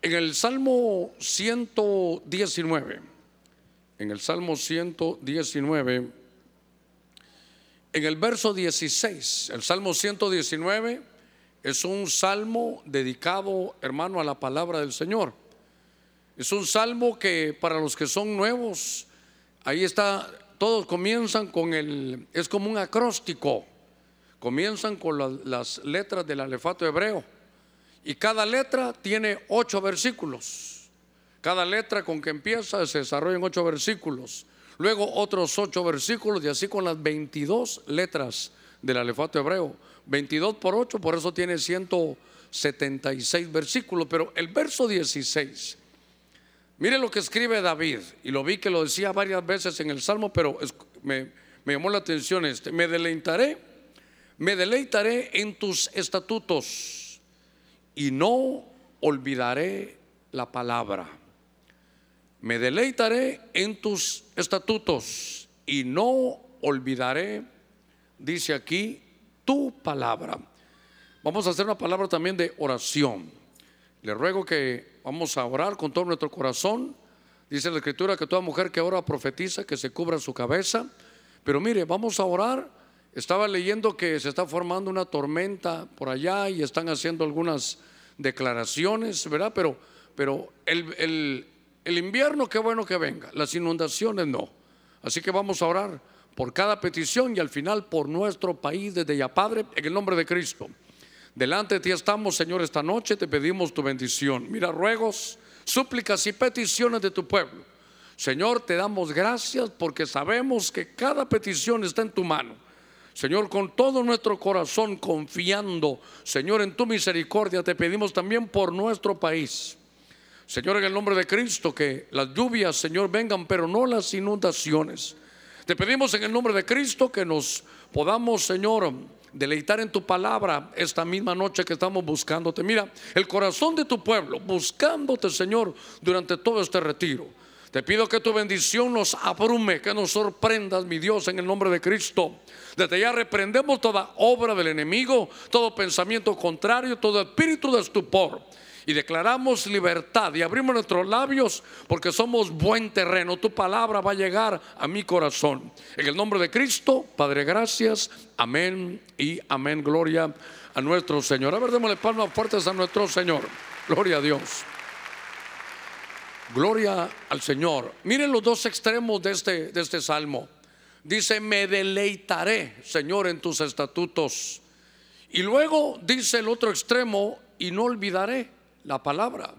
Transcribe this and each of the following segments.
En el Salmo 119, en el Salmo 119, en el verso 16, el Salmo 119 es un salmo dedicado, hermano, a la palabra del Señor. Es un salmo que para los que son nuevos, ahí está, todos comienzan con el, es como un acróstico, comienzan con las, letras del alefato hebreo y cada letra tiene ocho versículos. Cada letra con que empieza se desarrolla en ocho versículos. Luego otros ocho versículos y así con las 22 letras del alefato hebreo. 22 por 8, por eso tiene 176 versículos. Pero el verso 16, mire lo que escribe David, y lo vi que lo decía varias veces en el Salmo, pero me llamó la atención este. Me deleitaré, me deleitaré en tus estatutos y no olvidaré la palabra. Me deleitaré en tus estatutos y no olvidaré, dice aquí, tu palabra. Vamos a hacer una palabra también de oración. Le ruego que vamos a orar con todo nuestro corazón. Dice la escritura que toda mujer que ora profetiza que se cubra su cabeza. Pero mire, vamos a orar. Estaba leyendo que se está formando una tormenta por allá y están haciendo algunas declaraciones, ¿verdad? Pero, pero el, el invierno, qué bueno que venga, las inundaciones no. Así que vamos a orar por cada petición y al final por nuestro país desde ya, Padre, en el nombre de Cristo. Delante de ti estamos, Señor, esta noche te pedimos tu bendición. Mira, ruegos, súplicas y peticiones de tu pueblo. Señor, te damos gracias porque sabemos que cada petición está en tu mano. Señor, con todo nuestro corazón confiando, Señor, en tu misericordia, te pedimos también por nuestro país. Señor, en el nombre de Cristo, que las lluvias, Señor, vengan, pero no las inundaciones. Te pedimos en el nombre de Cristo que nos podamos, Señor, deleitar en tu palabra esta misma noche que estamos buscándote. Mira, el corazón de tu pueblo, buscándote, Señor, durante todo este retiro. Te pido que tu bendición nos abrume, que nos sorprendas, mi Dios, en el nombre de Cristo. Desde ya reprendemos toda obra del enemigo, todo pensamiento contrario, todo espíritu de estupor. Y declaramos libertad y abrimos nuestros labios porque somos buen terreno. Tu palabra va a llegar a mi corazón. En el nombre de Cristo, Padre, gracias. Amén y amén. Gloria a nuestro Señor. A ver, démosle palmas fuertes a nuestro Señor. Gloria a Dios. Gloria al Señor. Miren los dos extremos de este, de este salmo. Dice, me deleitaré, Señor, en tus estatutos. Y luego dice el otro extremo, y no olvidaré la palabra.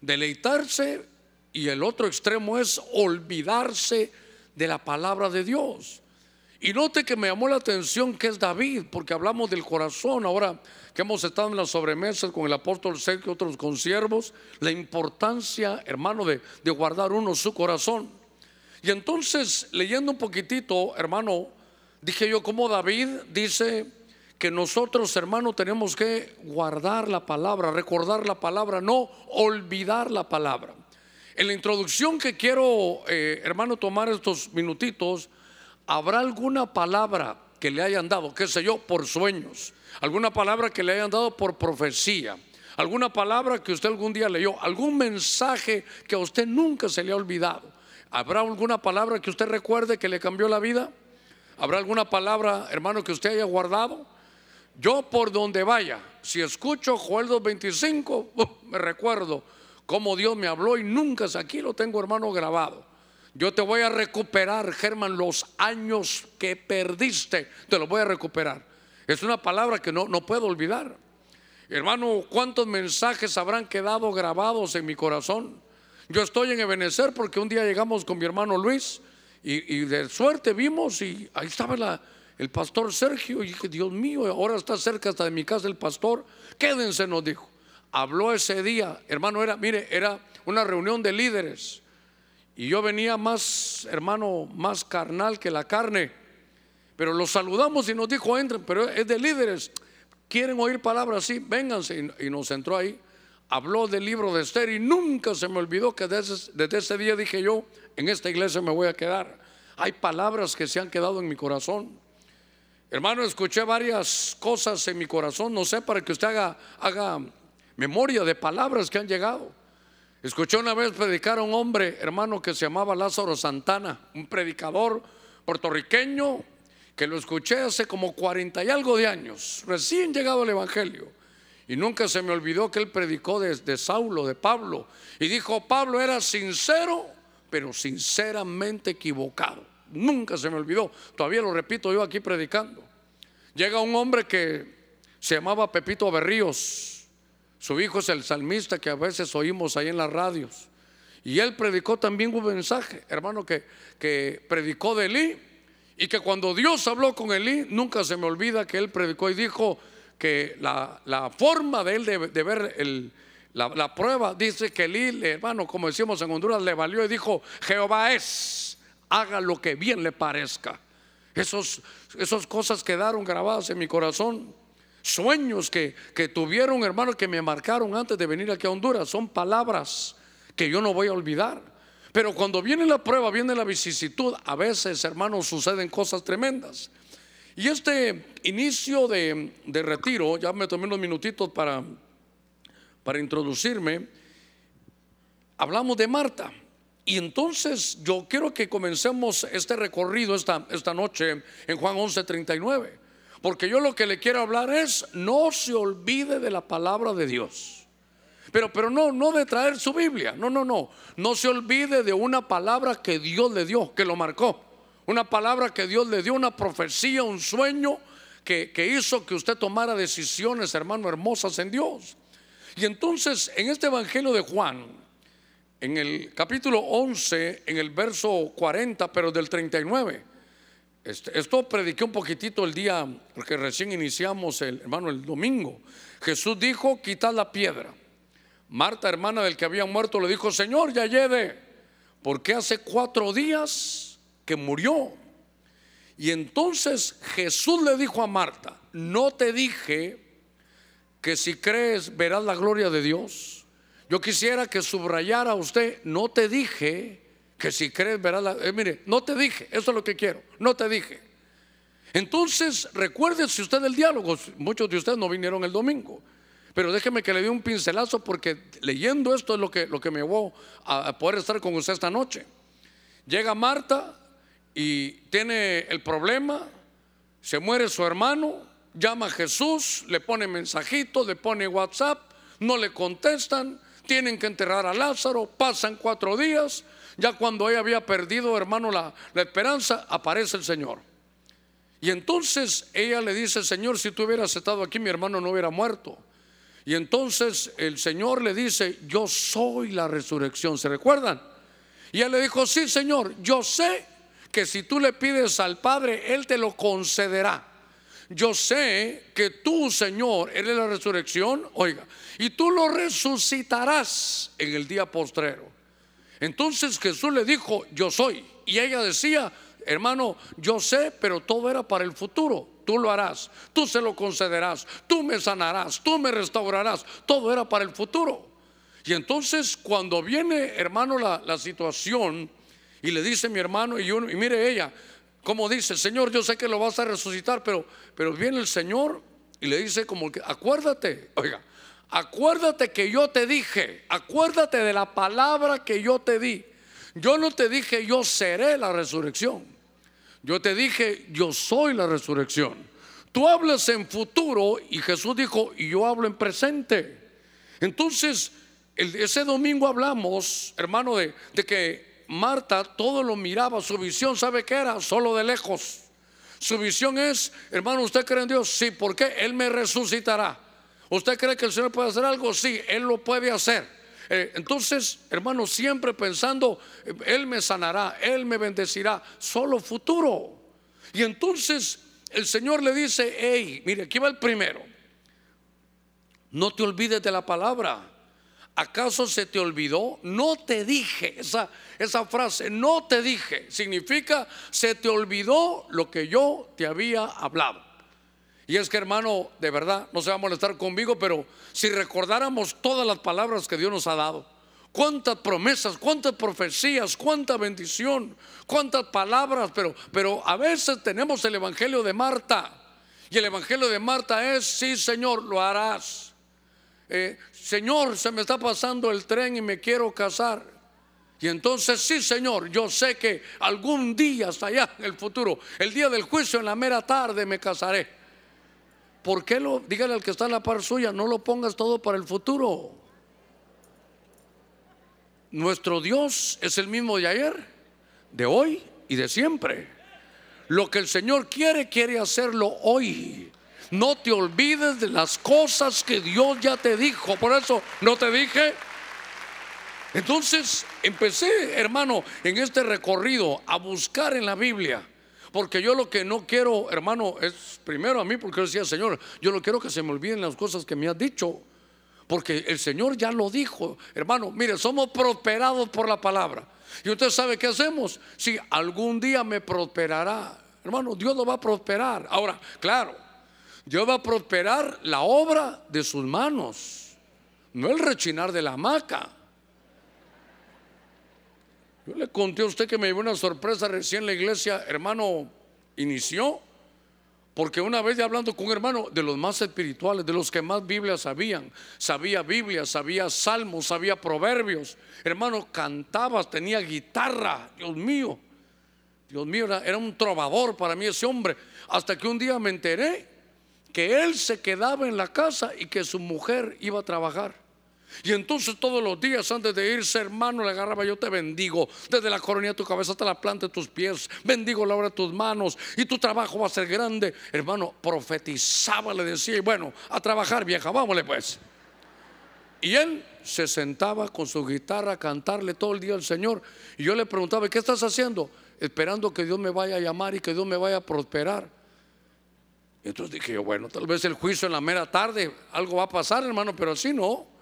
Deleitarse y el otro extremo es olvidarse de la palabra de Dios. Y note que me llamó la atención que es David, porque hablamos del corazón. Ahora que hemos estado en las sobremesas con el apóstol Sergio y otros consiervos, la importancia, hermano, de, de guardar uno su corazón. Y entonces, leyendo un poquitito, hermano, dije yo, como David dice que nosotros, hermano, tenemos que guardar la palabra, recordar la palabra, no olvidar la palabra. En la introducción que quiero, eh, hermano, tomar estos minutitos, ¿habrá alguna palabra que le hayan dado, qué sé yo, por sueños? ¿Alguna palabra que le hayan dado por profecía? ¿Alguna palabra que usted algún día leyó? ¿Algún mensaje que a usted nunca se le ha olvidado? ¿Habrá alguna palabra que usted recuerde que le cambió la vida? ¿Habrá alguna palabra, hermano, que usted haya guardado? Yo por donde vaya, si escucho Joel 2.25, me recuerdo cómo Dios me habló y nunca, aquí lo tengo hermano grabado. Yo te voy a recuperar, Germán, los años que perdiste, te los voy a recuperar. Es una palabra que no, no puedo olvidar. Hermano, ¿cuántos mensajes habrán quedado grabados en mi corazón? Yo estoy en Ebenezer porque un día llegamos con mi hermano Luis y, de suerte vimos y ahí estaba el pastor Sergio y dije, Dios mío, ahora está cerca hasta de mi casa el pastor. Quédense, nos dijo. Habló ese día, hermano, era, mire, era una reunión de líderes y yo venía más, hermano, más carnal que la carne. Pero los saludamos y nos dijo, entren, pero es de líderes. ¿Quieren oír palabras así? Vénganse. Y, nos entró ahí. Habló del libro de Esther y nunca se me olvidó que desde, ese día dije yo, en esta iglesia me voy a quedar. Hay palabras que se han quedado en mi corazón. Hermano, escuché varias cosas en mi corazón, no sé, para que usted haga memoria de palabras que han llegado. Escuché una vez predicar a un hombre, hermano, que se llamaba Lázaro Santana, un predicador puertorriqueño, que lo escuché hace como 40 y algo de años, recién llegado al Evangelio. Y nunca se me olvidó que él predicó desde Saulo, de Pablo, y dijo, Pablo era sincero, pero sinceramente equivocado. Nunca se me olvidó. Todavía lo repito yo aquí predicando. Llega un hombre que se llamaba Pepito Berríos, su hijo es el salmista que a veces oímos ahí en las radios. Y él predicó también un mensaje, hermano, que, que predicó de Elí. Y que cuando Dios habló con Elí, nunca se me olvida que él predicó y dijo que la, forma de él de, ver el, la, prueba, dice que Elí, hermano, como decimos en Honduras, le valió y dijo, Jehová es, haga lo que bien le parezca. Esos, esas cosas quedaron grabadas en mi corazón sueños que, tuvieron hermanos que me marcaron antes de venir aquí a Honduras. Son palabras que yo no voy a olvidar. Pero cuando viene la prueba, viene la vicisitud, a veces, hermanos, suceden cosas tremendas. Y este inicio de, retiro, ya me tomé unos minutitos para, para introducirme, hablamos de Marta. Y entonces yo quiero que comencemos este recorrido esta, esta noche en Juan 11:39. Porque yo lo que le quiero hablar es, no se olvide de la palabra de Dios. Pero, pero no, no de traer su Biblia. No, no, no. No se olvide de una palabra que Dios le dio, que lo marcó. Una palabra que Dios le dio, una profecía, un sueño que, que hizo que usted tomara decisiones, hermano, hermosas en Dios. Y entonces, en este Evangelio de Juan, en el capítulo 11, en el verso 40, pero del 39 este, esto prediqué un poquitito el día, porque recién iniciamos el hermano el domingo. Jesús dijo, quitad la piedra. Marta, hermana del que había muerto, le dijo, Señor, ya lleve, porque hace cuatro días que murió. Y entonces Jesús le dijo a Marta, no te dije que si crees verás la gloria de Dios. Yo quisiera que subrayara usted, no te dije que si crees verás. Eh, mire, no te dije, eso es lo que quiero, no te dije. Entonces, si usted el diálogo, muchos de ustedes no vinieron el domingo, pero déjeme que le dé un pincelazo porque leyendo esto es lo que, lo que me llevó a poder estar con usted esta noche. Llega Marta y tiene el problema, se muere su hermano, llama a Jesús, le pone mensajitos, le pone WhatsApp, no le contestan, tienen que enterrar a Lázaro, pasan cuatro días, ya cuando ella había perdido, hermano, la, esperanza, aparece el Señor. Y entonces ella le dice, Señor, si tú hubieras estado aquí, mi hermano no hubiera muerto. Y entonces el Señor le dice, yo soy la resurrección. ¿Se recuerdan? Y él le dijo, sí, Señor, yo sé que si tú le pides al Padre, Él te lo concederá. Yo sé que tú, Señor, eres la resurrección, oiga, y tú lo resucitarás en el día postrero. Entonces Jesús le dijo, yo soy. Y ella decía, hermano, yo sé, pero todo era para el futuro. Tú lo harás, tú se lo concederás, tú me sanarás, tú me restaurarás. Todo era para el futuro. Y entonces cuando viene, hermano, la, situación y le dice mi hermano, y, mire ella, como dice, Señor, yo sé que lo vas a resucitar, pero, pero viene el Señor y le dice como que, acuérdate, oiga, acuérdate que yo te dije, acuérdate de la palabra que yo te di. Yo no te dije yo seré la resurrección. Yo te dije yo soy la resurrección. Tú hablas en futuro y Jesús dijo y yo hablo en presente. Entonces, ese domingo hablamos, hermano, de, de que Marta todo lo miraba, su visión, ¿sabe qué era? Solo de lejos. Su visión es, hermano, ¿usted cree en Dios? Sí, ¿por qué? Él me resucitará. ¿Usted cree que el Señor puede hacer algo? Sí, Él lo puede hacer. Eh, entonces, hermano, siempre pensando, eh, Él me sanará, Él me bendecirá, solo futuro. Y entonces el Señor le dice, hey, mire, aquí va el primero. No te olvides de la palabra. ¿Acaso se te olvidó? No te dije. Esa, esa frase, no te dije, significa, se te olvidó lo que yo te había hablado. Y es que hermano, de verdad, no se va a molestar conmigo, pero si recordáramos todas las palabras que Dios nos ha dado, cuántas promesas, cuántas profecías, cuánta bendición, cuántas palabras, pero, pero a veces tenemos el Evangelio de Marta. Y el Evangelio de Marta es, sí Señor, lo harás. eh, Señor, se me está pasando el tren y me quiero casar. Y entonces, sí, Señor, yo sé que algún día, hasta allá en el futuro, el día del juicio, en la mera tarde, me casaré. ¿Por qué lo, dígale al que está en la par suya, no lo pongas todo para el futuro? Nuestro Dios es el mismo de ayer, de hoy y de siempre. Lo que el Señor quiere, quiere hacerlo hoy. No te olvides de las cosas que Dios ya te dijo. Por eso no te dije. Entonces empecé, hermano, en este recorrido a buscar en la Biblia. Porque yo lo que no quiero, hermano, es primero a mí, porque yo decía, Señor, yo no quiero que se me olviden las cosas que me has dicho. Porque el Señor ya lo dijo, hermano, mire, somos prosperados por la palabra. Y usted sabe qué hacemos. Si algún día me prosperará, hermano, Dios lo va a prosperar. Ahora, claro, Dios va a prosperar la obra de sus manos, no el rechinar de la hamaca. Yo le conté a usted que me llevó una sorpresa recién la iglesia, hermano, inició. Porque una vez hablando con un hermano de los más espirituales, de los que más Biblia sabían, sabía Biblia, sabía salmos, sabía proverbios. Hermano, cantaba, tenía guitarra, Dios mío. Dios mío, era un trovador para mí ese hombre. Hasta que un día me enteré que él se quedaba en la casa y que su mujer iba a trabajar. Y entonces todos los días antes de irse, hermano, le agarraba, yo te bendigo, desde la coronilla de tu cabeza hasta la planta de tus pies, bendigo la obra de tus manos y tu trabajo va a ser grande. Hermano, profetizaba, le decía, y bueno, a trabajar vieja, vámonos pues. Y él se sentaba con su guitarra a cantarle todo el día al Señor. Y yo le preguntaba, ¿qué estás haciendo? Esperando que Dios me vaya a llamar y que Dios me vaya a prosperar. Entonces dije yo, bueno, tal vez el juicio en la mera tarde, algo va a pasar, hermano, pero así no.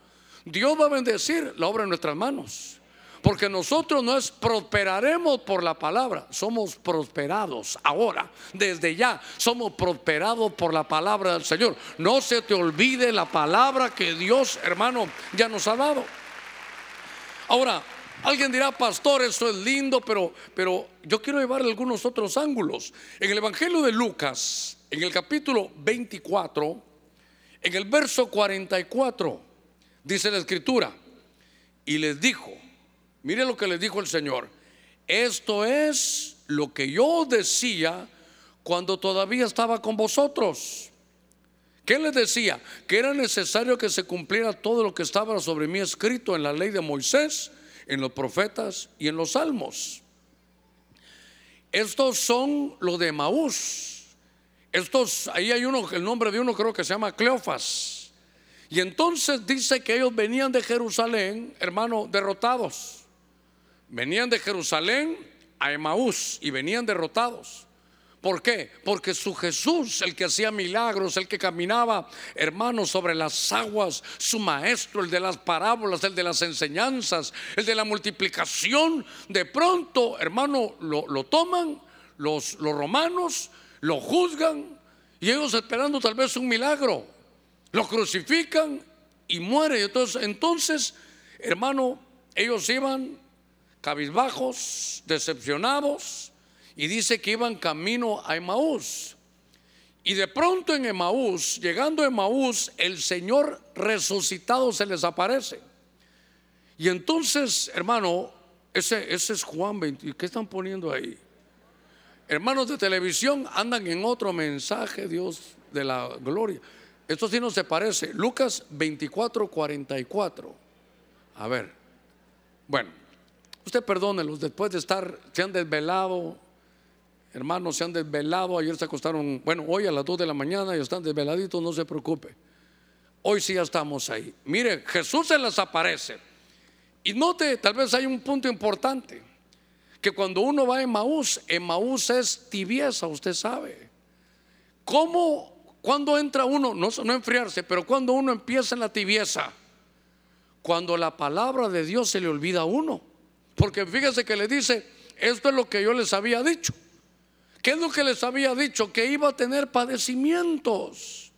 Dios va a bendecir la obra en nuestras manos. Porque nosotros no es prosperaremos por la palabra, somos prosperados ahora, desde ya, somos prosperados por la palabra del Señor. No se te olvide la palabra que Dios, hermano, ya nos ha dado. Ahora, alguien dirá, pastor, eso es lindo, pero, pero yo quiero llevarle algunos otros ángulos. En el Evangelio de Lucas, en el capítulo 24, en el verso 44, dice la escritura, y les dijo, mire lo que les dijo el Señor, esto es lo que yo decía cuando todavía estaba con vosotros. ¿Qué les decía? Que era necesario que se cumpliera todo lo que estaba sobre mí escrito en la ley de Moisés, en los profetas y en los salmos. Estos son los de Maús estos, ahí hay uno, el nombre de uno creo que se llama Cleofas. Y entonces dice que ellos venían de Jerusalén, hermano, derrotados. Venían de Jerusalén a Emaús y venían derrotados. ¿Por qué? Porque su Jesús, el que hacía milagros, el que caminaba, hermano, sobre las aguas, su maestro, el de las parábolas, el de las enseñanzas, el de la multiplicación, de pronto, hermano, lo, lo toman los, los romanos lo juzgan y ellos esperando tal vez un milagro, lo crucifican y muere. Entonces, entonces, hermano, ellos iban cabizbajos, decepcionados, y dice que iban camino a Emaús. Y de pronto en Emaús, llegando a Emaús, el Señor resucitado se les aparece. Y entonces, hermano, ese, ese es Juan 20. ¿Qué están poniendo ahí? hermanos de televisión andan en otro mensaje, Dios de la gloria. Esto sí no se parece. Lucas 24, 44. A ver. Bueno, usted perdónelos después de estar, se han desvelado. Hermanos, se han desvelado. Ayer se acostaron, bueno, hoy a las 2 de la mañana y están desveladitos, no se preocupe. Hoy sí ya estamos ahí. Mire, Jesús se les aparece. Y note, tal vez hay un punto importante que cuando uno va a Emaús, Emaús es tibieza, usted sabe. ¿Cómo, cuando entra uno, no, no enfriarse, pero cuando uno empieza en la tibieza? Cuando la palabra de Dios se le olvida a uno. Porque fíjese que le dice, esto es lo que yo les había dicho. ¿Qué es lo que les había dicho? Que iba a tener padecimientos.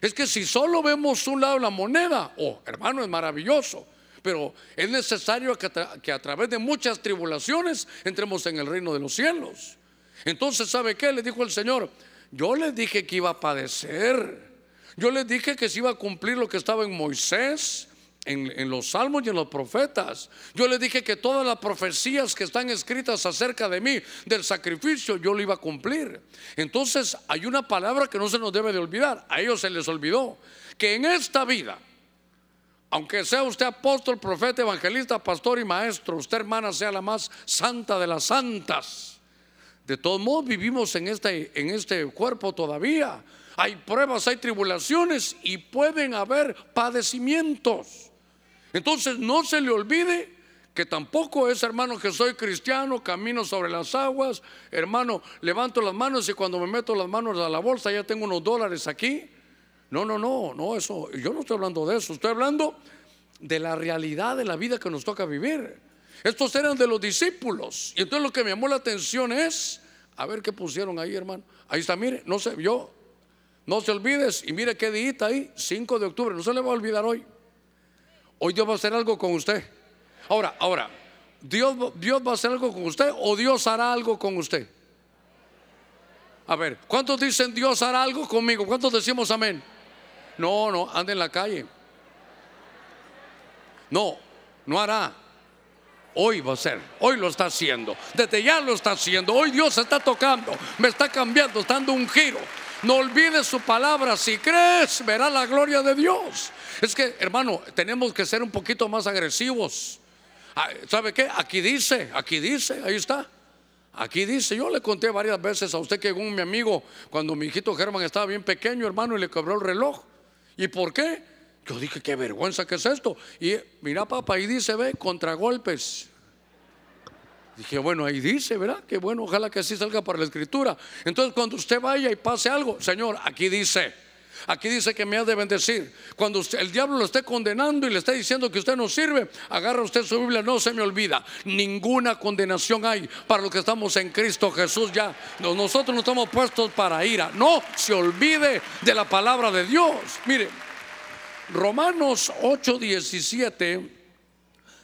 Es que si solo vemos un lado la moneda, oh, hermano, es maravilloso. Pero es necesario que a, través de muchas tribulaciones entremos en el reino de los cielos. Entonces, ¿sabe qué? Le dijo el Señor, yo le dije que iba a padecer. Yo les dije que se iba a cumplir lo que estaba en Moisés, en, los salmos y en los profetas. Yo les dije que todas las profecías que están escritas acerca de mí, del sacrificio, yo lo iba a cumplir. Entonces hay una palabra que no se nos debe de olvidar. A ellos se les olvidó que en esta vida, aunque sea usted apóstol, profeta, evangelista, pastor y maestro, usted hermana sea la más santa de las santas. De todos modos vivimos en este, en este cuerpo todavía. Hay pruebas, hay tribulaciones y pueden haber padecimientos. Entonces no se le olvide que tampoco es hermano que soy cristiano, camino sobre las aguas, hermano, levanto las manos y cuando me meto las manos a la bolsa ya tengo unos dólares aquí. No, no, no, no, eso, yo no estoy hablando de eso, estoy hablando de la realidad de la vida que nos toca vivir. Estos eran de los discípulos. Y entonces lo que me llamó la atención es, a ver qué pusieron ahí, hermano. Ahí está, mire, no se vio. No se olvides, y mire qué día ahí, 5 de octubre, no se le va a olvidar hoy. Hoy Dios va a hacer algo con usted. Ahora, ahora, Dios, Dios va a hacer algo con usted o Dios hará algo con usted. A ver, ¿cuántos dicen Dios hará algo conmigo? ¿Cuántos decimos amén? No, no, anda en la calle. No, no hará. Hoy va a ser, hoy lo está haciendo, desde ya lo está haciendo, hoy Dios está tocando, me está cambiando, está dando un giro. No olvides su palabra, si crees, verás la gloria de Dios. Es que, hermano, tenemos que ser un poquito más agresivos. Ah, ¿Sabe qué? Aquí dice, aquí dice, ahí está. Aquí dice, yo le conté varias veces a usted que un mi amigo, cuando mi hijito Germán estaba bien pequeño, hermano, y le cobró el reloj. ¿Y por qué? Yo dije, qué vergüenza que es esto. Y mira, papá, ahí dice, ve, contragolpes. Dije, bueno, ahí dice, ¿verdad? Que bueno, ojalá que así salga para la escritura. Entonces, cuando usted vaya y pase algo, Señor, aquí dice, aquí dice que me ha de bendecir. Cuando el diablo lo esté condenando y le esté diciendo que usted no sirve, agarra usted su Biblia, no se me olvida. Ninguna condenación hay para los que estamos en Cristo Jesús ya. Nosotros no estamos puestos para ira. No se olvide de la palabra de Dios. Mire, Romanos 8:17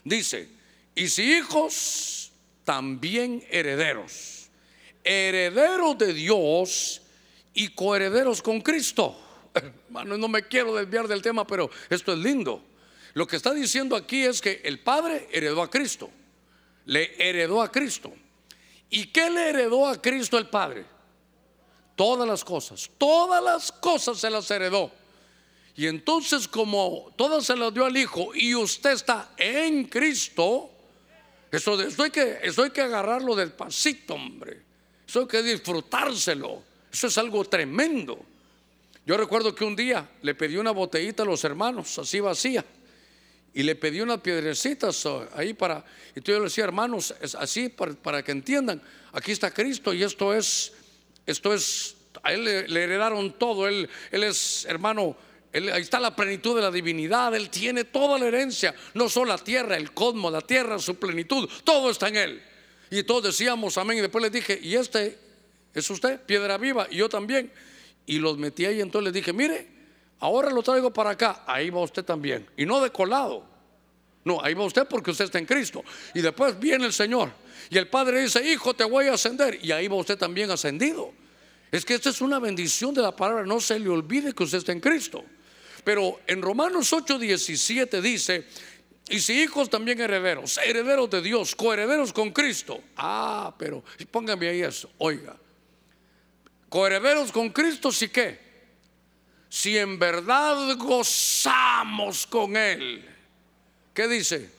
dice, y si hijos también herederos, herederos de Dios y coherederos con Cristo. Hermano, no me quiero desviar del tema, pero esto es lindo. Lo que está diciendo aquí es que el Padre heredó a Cristo, le heredó a Cristo. ¿Y qué le heredó a Cristo el Padre? Todas las cosas, todas las cosas se las heredó. Y entonces como todas se las dio al Hijo y usted está en Cristo, eso, hay que, eso hay que agarrarlo despacito, hombre. Eso hay que disfrutárselo. Eso es algo tremendo. Yo recuerdo que un día le pedí una botellita a los hermanos, así vacía, y le pedí unas piedrecitas oh, ahí para, y yo le decía, hermanos, es así para, que entiendan, aquí está Cristo y esto es, esto es, a él le, heredaron todo, él, él es hermano ahí está la plenitud de la divinidad. Él tiene toda la herencia. No solo la tierra, el cosmos, la tierra, su plenitud. Todo está en Él. Y todos decíamos amén. Y después les dije, ¿y este es usted? Piedra viva. Y yo también. Y los metí ahí. Entonces les dije, mire, ahora lo traigo para acá. Ahí va usted también. Y no de colado. No, ahí va usted porque usted está en Cristo. Y después viene el Señor. Y el Padre dice, hijo, te voy a ascender. Y ahí va usted también ascendido. Es que esta es una bendición de la palabra. No se le olvide que usted está en Cristo. Pero en Romanos 8:17 dice, y si hijos también herederos, herederos de Dios, coherederos con Cristo. Ah, pero póngame ahí eso, oiga. Coherederos con Cristo, sí que. Si en verdad gozamos con Él. ¿Qué dice?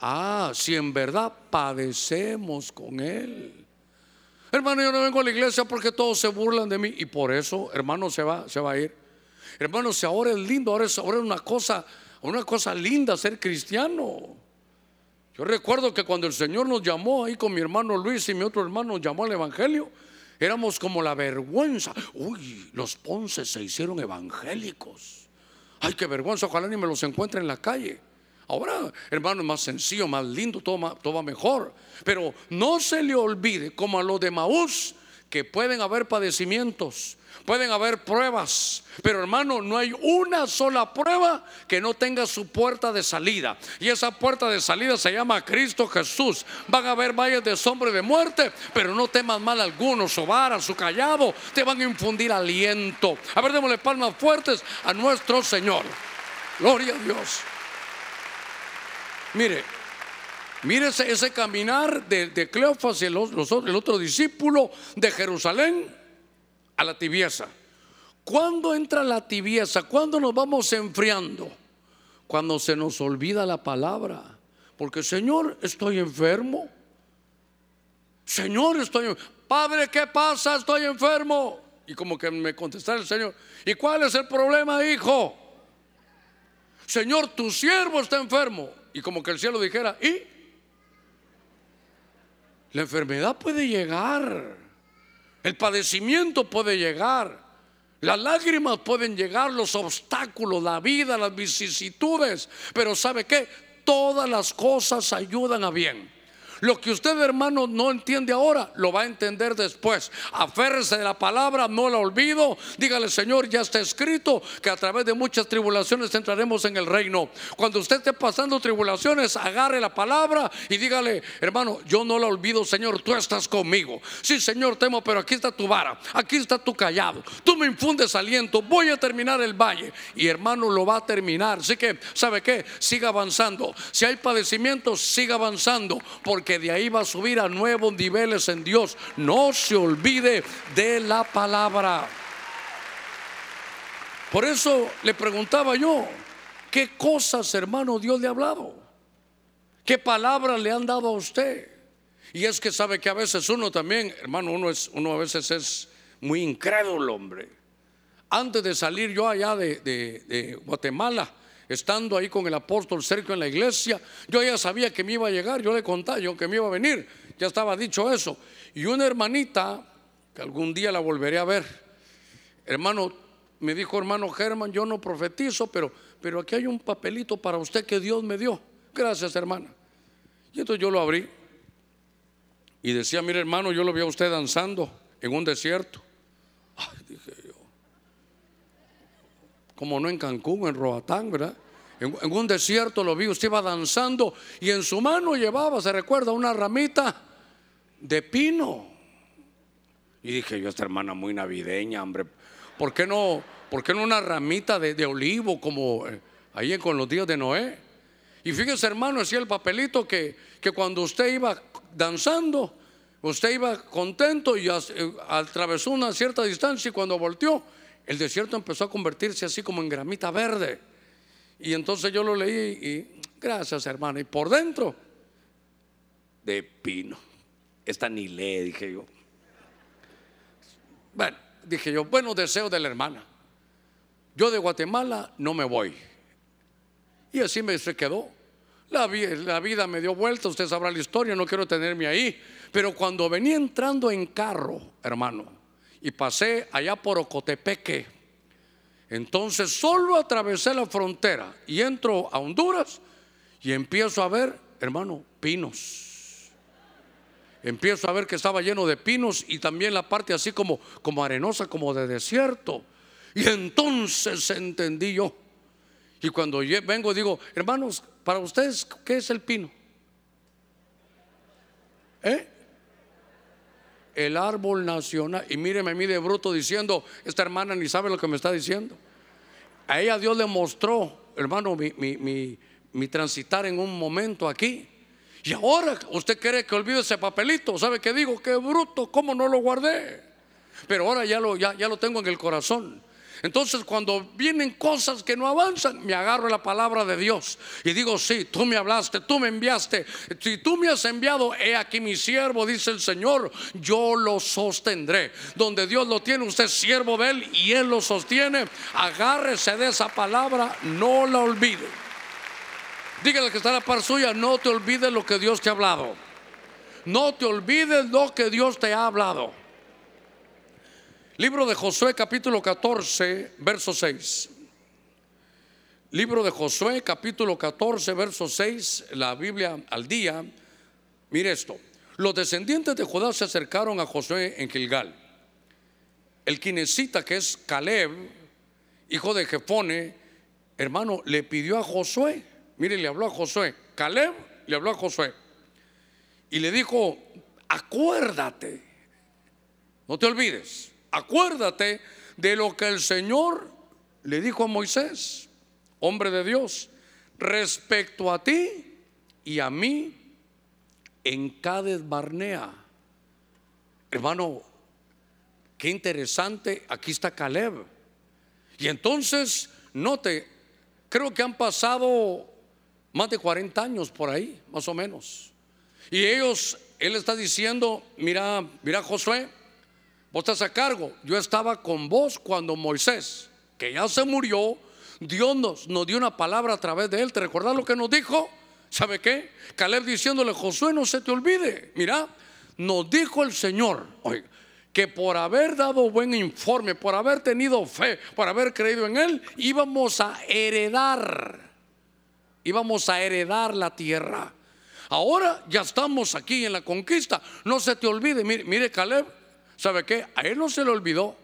Ah, si en verdad padecemos con Él. Hermano, yo no vengo a la iglesia porque todos se burlan de mí y por eso, hermano, se va, se va a ir. Hermanos, ahora es lindo, ahora es, ahora una cosa, una cosa linda ser cristiano. Yo recuerdo que cuando el Señor nos llamó ahí con mi hermano Luis y mi otro hermano nos llamó al Evangelio, éramos como la vergüenza. Uy, los ponces se hicieron evangélicos. Ay, qué vergüenza, ojalá ni me los encuentre en la calle. Ahora, hermano, es más sencillo, más lindo, todo, todo va mejor. Pero no se le olvide, como a los de Maús, que pueden haber padecimientos, pueden haber pruebas, pero hermano, no hay una sola prueba que no tenga su puerta de salida. Y esa puerta de salida se llama Cristo Jesús. Van a haber valles de sombra y de muerte, pero no temas mal alguno. Su vara, su callado, te van a infundir aliento. A ver, démosle palmas fuertes a nuestro Señor. Gloria a Dios. Mire, mire ese, caminar de, Cleofas y el otro discípulo de Jerusalén a la tibieza. ¿Cuándo entra la tibieza? ¿Cuándo nos vamos enfriando? Cuando se nos olvida la palabra. Porque Señor, estoy enfermo. Señor, estoy enfermo. Padre, ¿qué pasa? Estoy enfermo. Y como que me contestara el Señor, ¿y cuál es el problema, hijo? Señor, tu siervo está enfermo. Y como que el cielo dijera, ¿y? La enfermedad puede llegar. El padecimiento puede llegar. Las lágrimas pueden llegar, los obstáculos, la vida, las vicisitudes. Pero ¿sabe qué? Todas las cosas ayudan a bien. Lo que usted, hermano, no entiende ahora, lo va a entender después. Aférrese de la palabra, no la olvido. Dígale, Señor, ya está escrito que a través de muchas tribulaciones entraremos en el reino. Cuando usted esté pasando tribulaciones, agarre la palabra y dígale, hermano, yo no la olvido, Señor, tú estás conmigo. Sí, Señor, temo, pero aquí está tu vara, aquí está tu callado. Tú me infundes aliento, voy a terminar el valle. Y hermano, lo va a terminar. Así que, ¿sabe qué? Siga avanzando. Si hay padecimientos, siga avanzando. Porque que de ahí va a subir a nuevos niveles en Dios. No se olvide de la palabra. Por eso le preguntaba yo, ¿qué cosas, hermano, Dios le ha hablado? ¿Qué palabras le han dado a usted? Y es que sabe que a veces uno también, hermano, uno, es, uno a veces es muy incrédulo, hombre. Antes de salir yo allá de Guatemala, estando ahí con el apóstol Sergio en la iglesia, yo ya sabía que me iba a llegar, yo le contaba yo que me iba a venir, ya estaba dicho eso. Y una hermanita, que algún día la volveré a ver, hermano, me dijo hermano Germán, yo no profetizo, pero, pero aquí hay un papelito para usted que Dios me dio. Gracias, hermana. Y entonces yo lo abrí y decía, mire hermano, yo lo vi a usted danzando en un desierto. Ay, dije, como no en Cancún, en Roatán, ¿verdad? En, un desierto lo vi, usted iba danzando y en su mano llevaba, se recuerda, una ramita de pino. Y dije yo, esta hermana muy navideña, hombre, ¿por qué no, por qué no una ramita de, olivo como eh, ahí con los días de Noé? Y fíjese, hermano, decía el papelito que, que cuando usted iba danzando, usted iba contento y eh, atravesó una cierta distancia y cuando volteó, el desierto empezó a convertirse así como en gramita verde. Y entonces yo lo leí y gracias hermano. Y por dentro, de pino. Esta ni lee, dije yo. Bueno, dije yo, bueno deseo de la hermana. Yo de Guatemala no me voy. Y así me se quedó. La, la, vida me dio vuelta, usted sabrá la historia, no quiero tenerme ahí. Pero cuando venía entrando en carro, hermano, y pasé allá por Ocotepeque. Entonces solo atravesé la frontera y entro a Honduras y empiezo a ver, hermano, pinos. Empiezo a ver que estaba lleno de pinos y también la parte así como, como arenosa, como de desierto. Y entonces entendí yo. Y cuando vengo digo, hermanos, para ustedes, ¿qué es el pino? ¿Eh? El árbol nacional. Y míreme a mí de bruto diciendo, esta hermana ni sabe lo que me está diciendo. A ella Dios le mostró, hermano, mi, mi, transitar en un momento aquí. Y ahora usted quiere que olvide ese papelito. ¿Sabe qué digo? Qué bruto, ¿cómo no lo guardé? Pero ahora ya lo, ya, ya lo tengo en el corazón. Entonces cuando vienen cosas que no avanzan, me agarro la palabra de Dios y digo, sí, tú me hablaste, tú me enviaste, si tú me has enviado, he aquí mi siervo, dice el Señor, yo lo sostendré. Donde Dios lo tiene, usted es siervo de él y él lo sostiene, agárrese de esa palabra, no la olvide. Dígale que está a la par suya, no te olvides lo que Dios te ha hablado. No te olvides lo que Dios te ha hablado. Libro de Josué capítulo 14, verso 6. Libro de Josué capítulo 14, verso 6, la Biblia al día. Mire esto. los descendientes de Judá se acercaron a Josué en Gilgal. El quinesita que es Caleb, hijo de Jefone, hermano, le pidió a Josué, mire, le habló a Josué, Caleb le habló a Josué y le dijo, acuérdate, no te olvides, acuérdate de lo que el Señor le dijo a Moisés, hombre de Dios, respecto a ti y a mí en Cades Barnea. Hermano, qué interesante, aquí está Caleb. Y entonces, note, creo que han pasado más de 40 años por ahí, más o menos. Y ellos, él está diciendo, mira, mira Josué, vos estás a cargo. Yo estaba con vos cuando Moisés, que ya se murió, Dios nos, nos dio una palabra a través de él. ¿Te recuerdas lo que nos dijo? ¿Sabe qué? Caleb diciéndole, Josué, no se te olvide. Mira, nos dijo el Señor, que por haber dado buen informe, por haber tenido fe, por haber creído en Él, íbamos a heredar, íbamos a heredar la tierra. Ahora ya estamos aquí en la conquista. No se te olvide, mire, mire Caleb, ¿sabe qué? A él no se le olvidó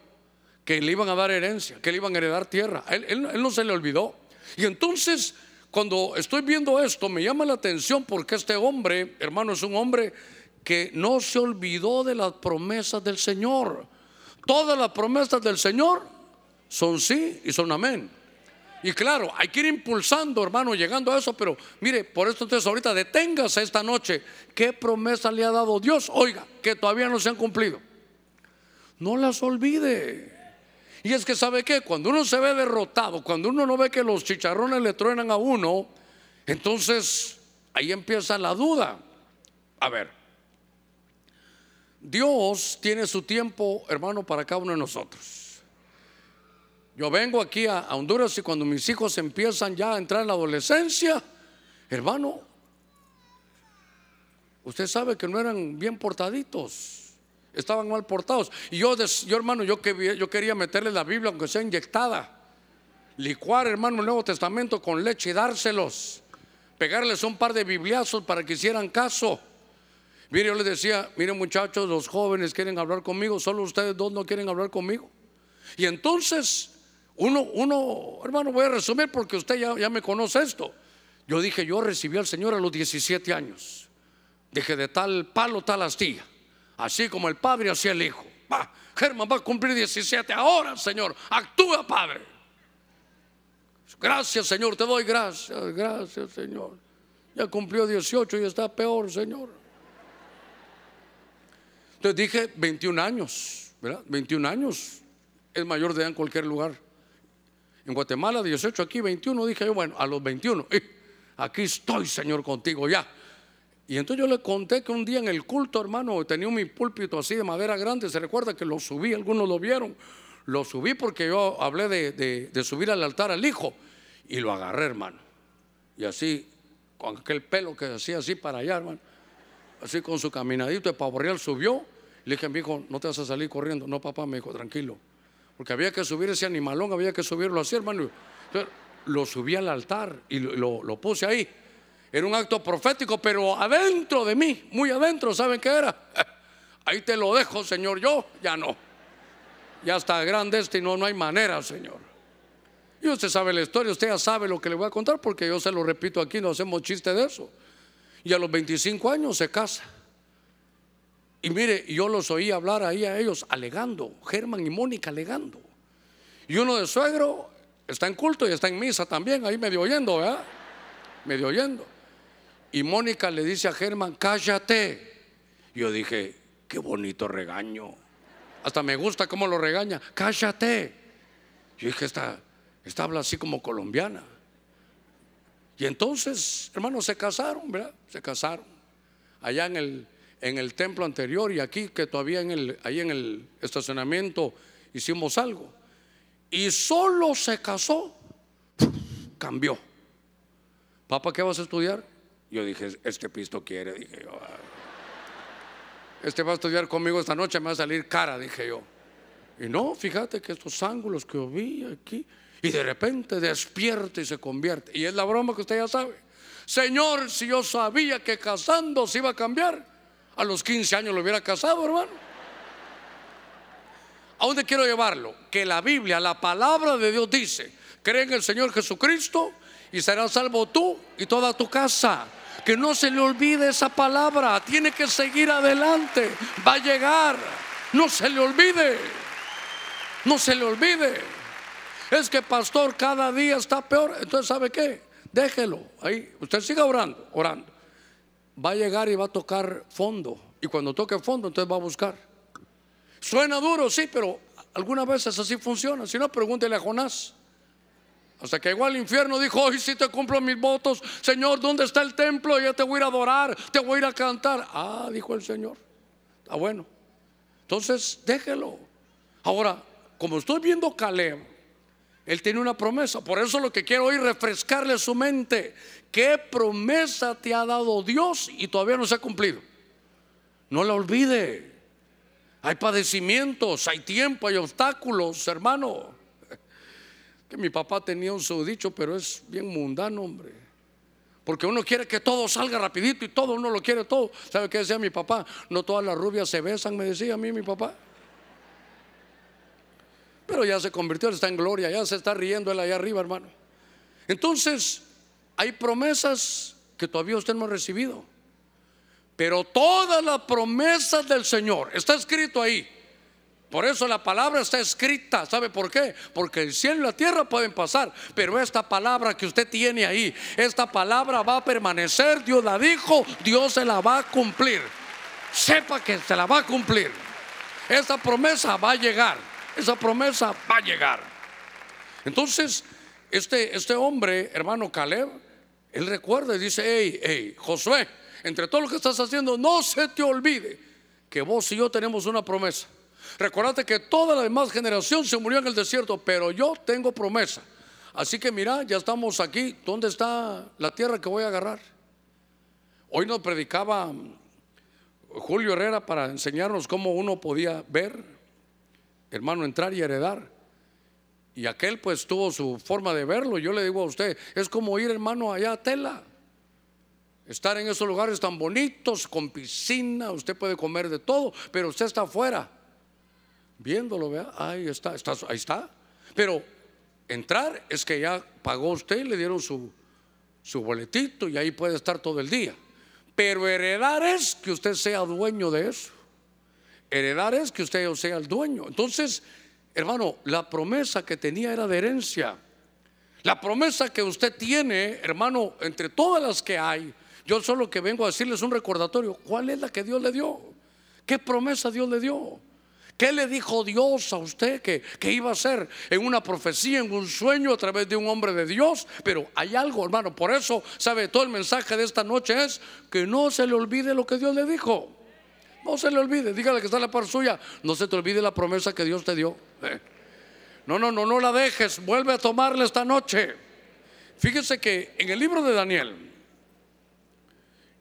que le iban a dar herencia, que le iban a heredar tierra. él, él no se le olvidó. Y entonces cuando estoy viendo esto, me llama la atención porque este hombre, hermano, es un hombre que no se olvidó de las promesas del Señor. Todas las promesas del Señor son sí y son amén. Y claro, hay que ir impulsando, hermano, llegando a eso, pero mire, por esto entonces ahorita deténgase esta noche. ¿Qué promesa le ha dado Dios? Oiga, que todavía no se han cumplido. No las olvide. Y es que sabe que cuando uno se ve derrotado, cuando uno no ve que los chicharrones le truenan a uno, entonces ahí empieza la duda. A ver, Dios tiene su tiempo, hermano, para cada uno de nosotros. Yo vengo aquí a, Honduras y cuando mis hijos empiezan ya a entrar en la adolescencia, hermano, usted sabe que no eran bien portaditos estaban mal portados. Y yo, yo hermano, yo, yo quería meterle la Biblia aunque sea inyectada. Licuar, hermano, el Nuevo Testamento con leche y dárselos. Pegarles un par de bibliazos para que hicieran caso. Mire, yo les decía, miren muchachos, los jóvenes quieren hablar conmigo, solo ustedes dos no quieren hablar conmigo. Y entonces, uno, uno, hermano, voy a resumir porque usted ya, ya me conoce esto. Yo dije, yo recibí al Señor a los 17 años. Dije, de tal palo, tal astilla. Así como el Padre hacía el Hijo. Germán va a cumplir 17 ahora, Señor. Actúa, Padre. Gracias, Señor. Te doy gracias. Gracias, Señor. Ya cumplió 18 y está peor, Señor. Entonces dije 21 años, ¿verdad? 21 años es mayor de edad en cualquier lugar. En Guatemala 18, aquí 21. Dije yo, bueno, a los 21, aquí estoy, Señor, contigo ya. Y entonces yo le conté que un día en el culto, hermano, tenía mi púlpito así de madera grande. Se recuerda que lo subí, algunos lo vieron. Lo subí porque yo hablé de, subir al altar al hijo. Y lo agarré, hermano. Y así, con aquel pelo que hacía así para allá, hermano. Así con su caminadito de pavorreal subió. Le dije mi hijo, no te vas a salir corriendo. No, papá, me dijo, tranquilo. Porque había que subir ese animalón, había que subirlo así, hermano. Entonces, lo subí al altar y lo puse ahí. Era un acto profético, pero adentro de mí, muy adentro, ¿saben qué era? Ahí te lo dejo, Señor, yo ya no. Ya está grande este y no, no hay manera, Señor. Y usted sabe la historia, usted ya sabe lo que le voy a contar porque yo se lo repito aquí, no hacemos chiste de eso. Y a los 25 años se casa. Y mire, yo los oí hablar ahí a ellos alegando, Germán y Mónica alegando. Y uno de suegro está en culto y está en misa también, ahí medio oyendo, ¿verdad? Medio oyendo. Y Mónica le dice a Germán, cállate. Yo dije, qué bonito regaño. Hasta me gusta cómo lo regaña, cállate. Yo dije, esta, esta habla así como colombiana. Y entonces, hermanos, se casaron, ¿verdad? Se casaron. Allá en el, en el templo anterior y aquí, que todavía en el, ahí en el estacionamiento hicimos algo. Y solo se casó, cambió. Papá, ¿qué vas a estudiar? Yo dije, este pisto quiere, dije yo. Este va a estudiar conmigo esta noche, me va a salir cara, dije yo. Y no, fíjate que estos ángulos que yo vi aquí, y de repente despierta y se convierte. Y es la broma que usted ya sabe. Señor, si yo sabía que casando se iba a cambiar, A los 15 años lo hubiera casado, hermano. ¿A dónde quiero llevarlo? Que la Biblia, la palabra de Dios dice, cree en el Señor Jesucristo y serás salvo tú y toda tu casa. Que no se le olvide esa palabra, tiene que seguir adelante, va a llegar, no se le olvide, no se le olvide. Es que pastor cada día está peor, entonces ¿sabe qué? Déjelo ahí, usted siga orando, orando. Va a llegar y va a tocar fondo, y cuando toque fondo entonces va a buscar. Suena duro, sí, pero algunas veces así funciona, si no pregúntele a Jonás. Hasta que llegó al infierno, dijo, hoy si te cumplo mis votos, Señor, ¿dónde está el templo? Ya te voy a ir a adorar, te voy a ir a cantar. Ah, dijo el Señor. Está bueno. Entonces, déjelo. Ahora, como estoy viendo Caleb, él tiene una promesa. Por eso lo que quiero hoy refrescarle su mente. ¿Qué promesa te ha dado Dios y todavía no se ha cumplido? No la olvide. Hay padecimientos, hay tiempo, hay obstáculos, hermano que mi papá tenía un su dicho, pero es bien mundano, hombre. Porque uno quiere que todo salga rapidito y todo, uno lo quiere todo. ¿Sabe qué decía mi papá? No todas las rubias se besan, me decía a mí mi papá. Pero ya se convirtió, está en gloria, ya se está riendo él allá arriba, hermano. Entonces, hay promesas que todavía usted no ha recibido. Pero todas las promesas del Señor, está escrito ahí, por eso la palabra está escrita. ¿Sabe por qué? Porque el cielo y la tierra pueden pasar. Pero esta palabra que usted tiene ahí, esta palabra va a permanecer. Dios la dijo, Dios se la va a cumplir. Sepa que se la va a cumplir. Esa promesa va a llegar. Esa promesa va a llegar. Entonces, este, este hombre, hermano Caleb, él recuerda y dice, hey, hey, Josué, entre todo lo que estás haciendo, no se te olvide que vos y yo tenemos una promesa. Recordate que toda la demás generación se murió en el desierto, pero yo tengo promesa. Así que mira, ya estamos aquí. ¿Dónde está la tierra que voy a agarrar? Hoy nos predicaba Julio Herrera para enseñarnos cómo uno podía ver, hermano, entrar y heredar. Y aquel pues tuvo su forma de verlo. Yo le digo a usted, es como ir, hermano, allá a Tela. Estar en esos lugares tan bonitos, con piscina, usted puede comer de todo, pero usted está afuera viéndolo, vea, ahí está, está, ahí está. Pero entrar es que ya pagó usted le dieron su, su boletito y ahí puede estar todo el día. Pero heredar es que usted sea dueño de eso. Heredar es que usted sea el dueño. Entonces, hermano, la promesa que tenía era de herencia. La promesa que usted tiene, hermano, entre todas las que hay, yo solo que vengo a decirles un recordatorio. ¿Cuál es la que Dios le dio? ¿Qué promesa Dios le dio? ¿Qué le dijo Dios a usted que, iba a ser en una profecía, en un sueño a través de un hombre de Dios? Pero hay algo, hermano. Por eso, ¿sabe? Todo el mensaje de esta noche es que no se le olvide lo que Dios le dijo. No se le olvide. Dígale que está la par suya. No se te olvide la promesa que Dios te dio. ¿eh? No, no, no, no la dejes. Vuelve a tomarla esta noche. Fíjese que en el libro de Daniel,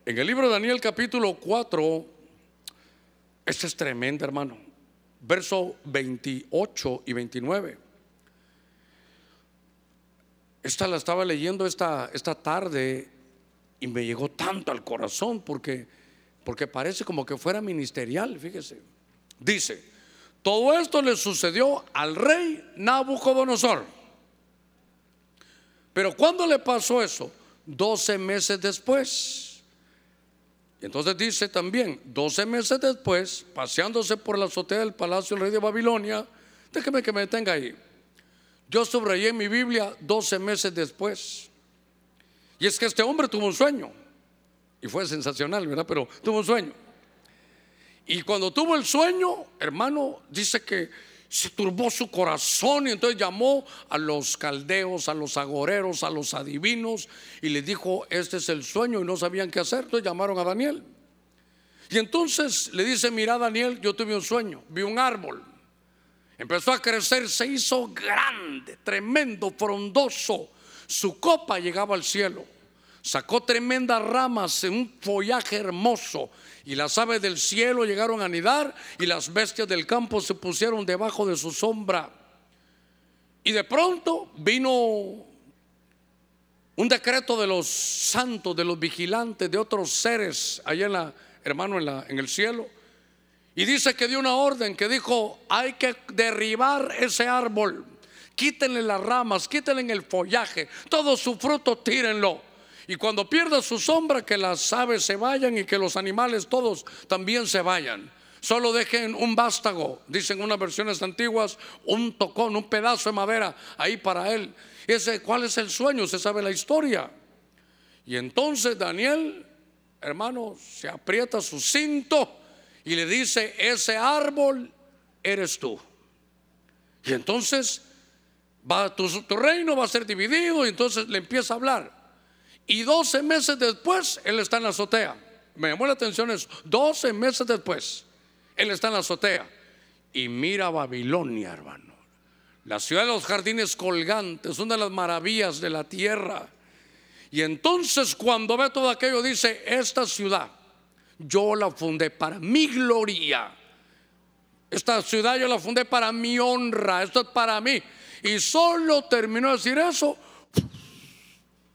en el libro de Daniel capítulo 4, este es tremendo, hermano verso 28 y 29. Esta la estaba leyendo esta, esta tarde y me llegó tanto al corazón porque, porque parece como que fuera ministerial, fíjese. Dice, todo esto le sucedió al rey Nabucodonosor. Pero ¿cuándo le pasó eso? 12 meses después. Entonces dice también, 12 meses después, paseándose por la azotea del palacio del rey de Babilonia, déjeme que me detenga ahí. Yo subrayé en mi Biblia 12 meses después. Y es que este hombre tuvo un sueño. Y fue sensacional, ¿verdad? Pero tuvo un sueño. Y cuando tuvo el sueño, hermano, dice que se turbó su corazón y entonces llamó a los caldeos, a los agoreros, a los adivinos y les dijo, este es el sueño y no sabían qué hacer, entonces llamaron a Daniel. Y entonces le dice, mira Daniel, yo tuve un sueño, vi un árbol, empezó a crecer, se hizo grande, tremendo, frondoso, su copa llegaba al cielo, sacó tremendas ramas en un follaje hermoso y las aves del cielo llegaron a anidar y las bestias del campo se pusieron debajo de su sombra. Y de pronto vino un decreto de los santos, de los vigilantes, de otros seres allá en la, hermano, en, la, en el cielo. Y dice que dio una orden que dijo, hay que derribar ese árbol, quítenle las ramas, quítenle el follaje, todo su fruto tírenlo. Y cuando pierda su sombra, que las aves se vayan y que los animales todos también se vayan. Solo dejen un vástago, dicen unas versiones antiguas, un tocón, un pedazo de madera ahí para él. Ese, ¿Cuál es el sueño? Se sabe la historia. Y entonces Daniel, hermano, se aprieta su cinto y le dice, ese árbol eres tú. Y entonces va, tu, tu reino va a ser dividido y entonces le empieza a hablar. Y 12 meses después, él está en la azotea. Me llamó la atención eso. 12 meses después, él está en la azotea. Y mira Babilonia, hermano. La ciudad de los jardines colgantes, una de las maravillas de la tierra. Y entonces cuando ve todo aquello dice, esta ciudad yo la fundé para mi gloria. Esta ciudad yo la fundé para mi honra, esto es para mí. Y solo terminó de decir eso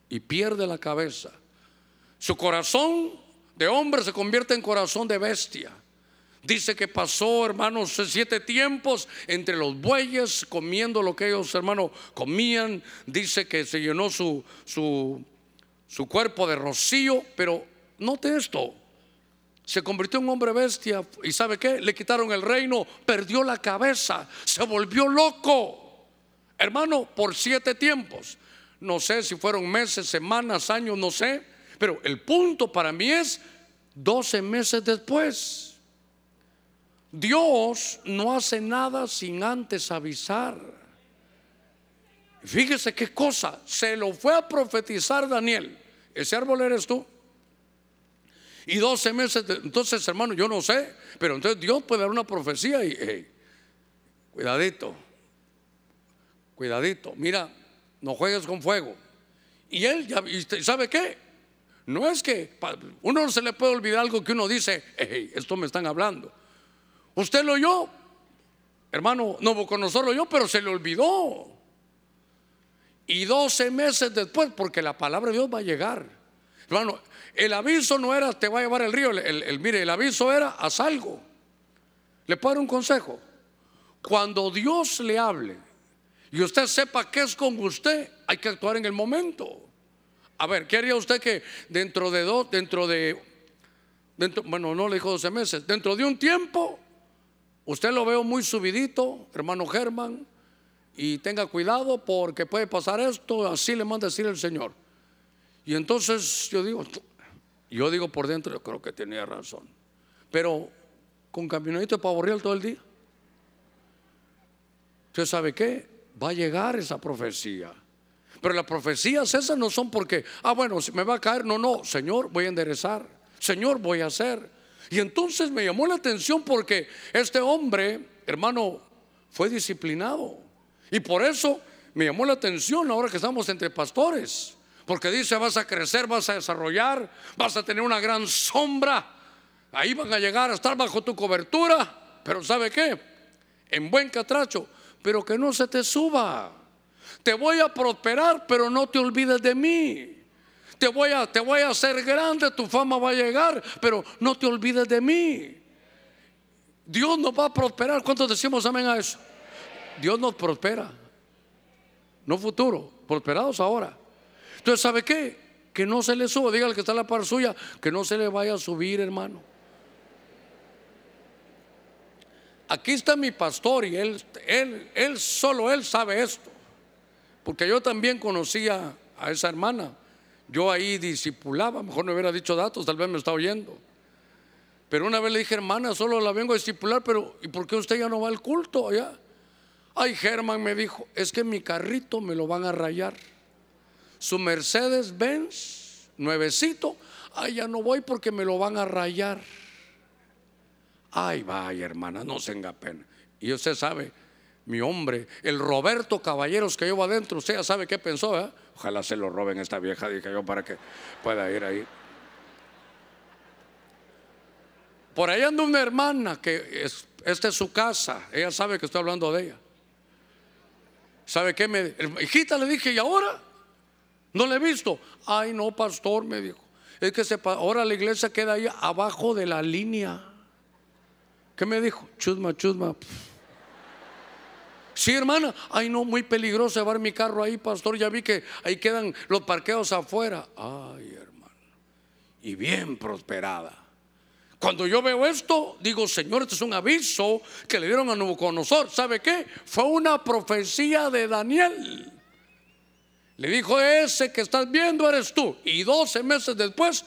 y pierde la cabeza. Su corazón de hombre se convierte en corazón de bestia. Dice que pasó, hermanos, siete tiempos entre los bueyes, comiendo lo que ellos, hermanos, comían. Dice que se llenó su, su, su cuerpo de rocío, pero note esto. Se convirtió en hombre bestia y ¿sabe qué? Le quitaron el reino, perdió la cabeza, se volvió loco. Hermano, por siete tiempos. No sé si fueron meses, semanas, años, no sé. Pero el punto para mí es 12 meses después. Dios no hace nada sin antes avisar. Fíjese qué cosa, se lo fue a profetizar Daniel. Ese árbol eres tú. Y 12 meses, entonces hermano, yo no sé, pero entonces Dios puede dar una profecía y, cuidadito, cuidadito, mira, no juegues con fuego. Y él, ya, ¿sabe qué? No es que uno no se le puede olvidar algo que uno dice, esto me están hablando. Usted lo oyó, hermano, no nosotros lo oyó, pero se le olvidó. Y 12 meses después, porque la palabra de Dios va a llegar. Hermano, el aviso no era te va a llevar el río, el, mire, el aviso era haz algo. Le puedo dar un consejo. Cuando Dios le hable, y usted sepa que es con usted, hay que actuar en el momento. A ver, ¿qué haría usted que dentro de dos, dentro de, dentro, bueno, no le dijo 12 meses, dentro de un tiempo, usted lo veo muy subidito, hermano Germán, y tenga cuidado porque puede pasar esto, así le manda a decir el Señor. Y entonces yo digo, yo digo por dentro, yo creo que tenía razón, pero con camionito de pavo todo el día. ¿Usted sabe qué? Va a llegar esa profecía. Pero las profecías esas no son porque, ah, bueno, me va a caer. No, no, Señor, voy a enderezar. Señor, voy a hacer. Y entonces me llamó la atención porque este hombre, hermano, fue disciplinado. Y por eso me llamó la atención ahora que estamos entre pastores. Porque dice, vas a crecer, vas a desarrollar, vas a tener una gran sombra. Ahí van a llegar a estar bajo tu cobertura. Pero ¿sabe qué? En buen catracho, pero que no se te suba. Te voy a prosperar, pero no te olvides de mí. Te voy a, te voy a hacer grande, tu fama va a llegar, pero no te olvides de mí. Dios nos va a prosperar. ¿Cuántos decimos amén a eso? Dios nos prospera. No futuro, prosperados ahora. Entonces, ¿sabe qué? Que no se le suba. Dígale que está en la par suya, que no se le vaya a subir, hermano. Aquí está mi pastor y él, él, él, solo él sabe esto. Porque yo también conocía a esa hermana. Yo ahí discipulaba, mejor no hubiera dicho datos, tal vez me está oyendo. Pero una vez le dije, hermana, solo la vengo a discipular, pero ¿y por qué usted ya no va al culto allá? Ay, Germán me dijo, es que mi carrito me lo van a rayar. Su Mercedes Benz, nuevecito, ay, ya no voy porque me lo van a rayar. Ay, vaya hermana, no tenga pena. Y usted sabe, mi hombre, el Roberto Caballeros que llevo adentro, usted ya sabe qué pensó, ¿eh? Ojalá se lo roben esta vieja, dije yo, para que pueda ir ahí. Por ahí anda una hermana que es, esta es su casa, ella sabe que estoy hablando de ella. ¿Sabe qué? Me, hijita le dije, ¿y ahora? No le he visto. Ay, no, pastor, me dijo. Es que se, ahora la iglesia queda ahí abajo de la línea. ¿Qué me dijo? Chusma, chusma. Sí, hermana. Ay, no, muy peligroso llevar mi carro ahí, pastor. Ya vi que ahí quedan los parqueos afuera. Ay, hermano. Y bien prosperada. Cuando yo veo esto, digo, Señor, este es un aviso que le dieron a Nabucodonosor. ¿Sabe qué? Fue una profecía de Daniel. Le dijo, ese que estás viendo eres tú. Y 12 meses después,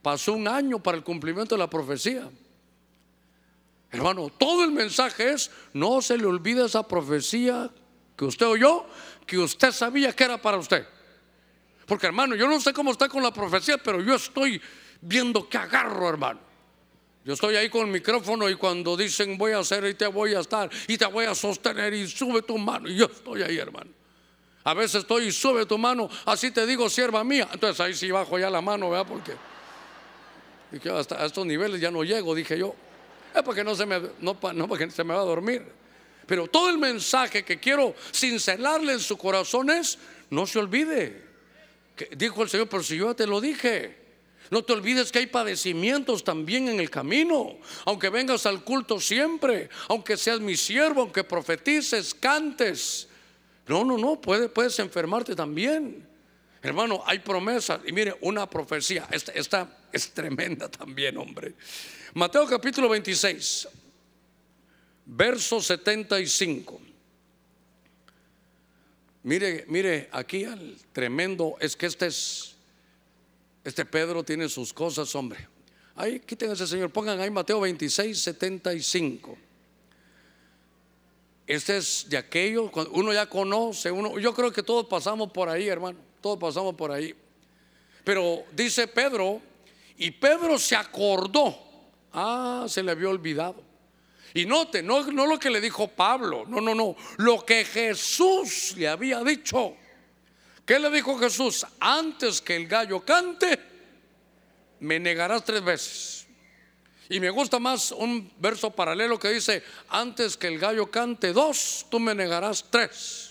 pasó un año para el cumplimiento de la profecía. Hermano, todo el mensaje es, no se le olvide esa profecía que usted oyó, que usted sabía que era para usted. Porque hermano, yo no sé cómo está con la profecía, pero yo estoy viendo que agarro, hermano. Yo estoy ahí con el micrófono y cuando dicen voy a hacer y te voy a estar y te voy a sostener y sube tu mano, y yo estoy ahí, hermano. A veces estoy y sube tu mano, así te digo, sierva mía. Entonces ahí sí bajo ya la mano, ¿verdad? Porque dije, hasta a estos niveles ya no llego, dije yo. Es porque no se me, no, no porque se me va a dormir. Pero todo el mensaje que quiero cincelarle en su corazón es, no se olvide. Que, dijo el Señor, pero si yo ya te lo dije. No te olvides que hay padecimientos también en el camino. Aunque vengas al culto siempre, aunque seas mi siervo, aunque profetices, cantes. No, no, no, puedes, puedes enfermarte también. Hermano, hay promesas. Y mire, una profecía. Esta, es tremenda también, hombre. Mateo capítulo 26, verso 75. Mire, mire, aquí al tremendo, es que este es, este Pedro tiene sus cosas, hombre. Ahí, quiten ese señor, pongan ahí Mateo 26, 75. Este es de aquello, uno ya conoce, uno, yo creo que todos pasamos por ahí, hermano, todos pasamos por ahí. Pero dice Pedro, y Pedro se acordó Ah, se le había olvidado. Y note, no, no lo que le dijo Pablo, no, no, no, lo que Jesús le había dicho. ¿Qué le dijo Jesús? Antes que el gallo cante, me negarás tres veces. Y me gusta más un verso paralelo que dice, antes que el gallo cante dos, tú me negarás tres.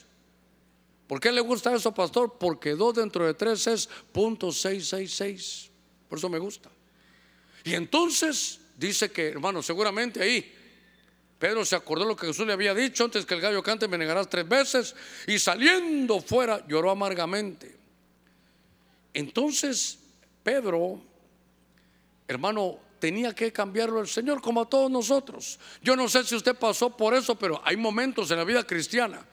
¿Por qué le gusta eso, pastor? Porque dos dentro de tres es punto seis, seis, seis. Por eso me gusta. Y entonces dice que, hermano, seguramente ahí Pedro se acordó lo que Jesús le había dicho, antes que el gallo cante me negarás tres veces, y saliendo fuera lloró amargamente. Entonces Pedro, hermano, tenía que cambiarlo el Señor como a todos nosotros. Yo no sé si usted pasó por eso, pero hay momentos en la vida cristiana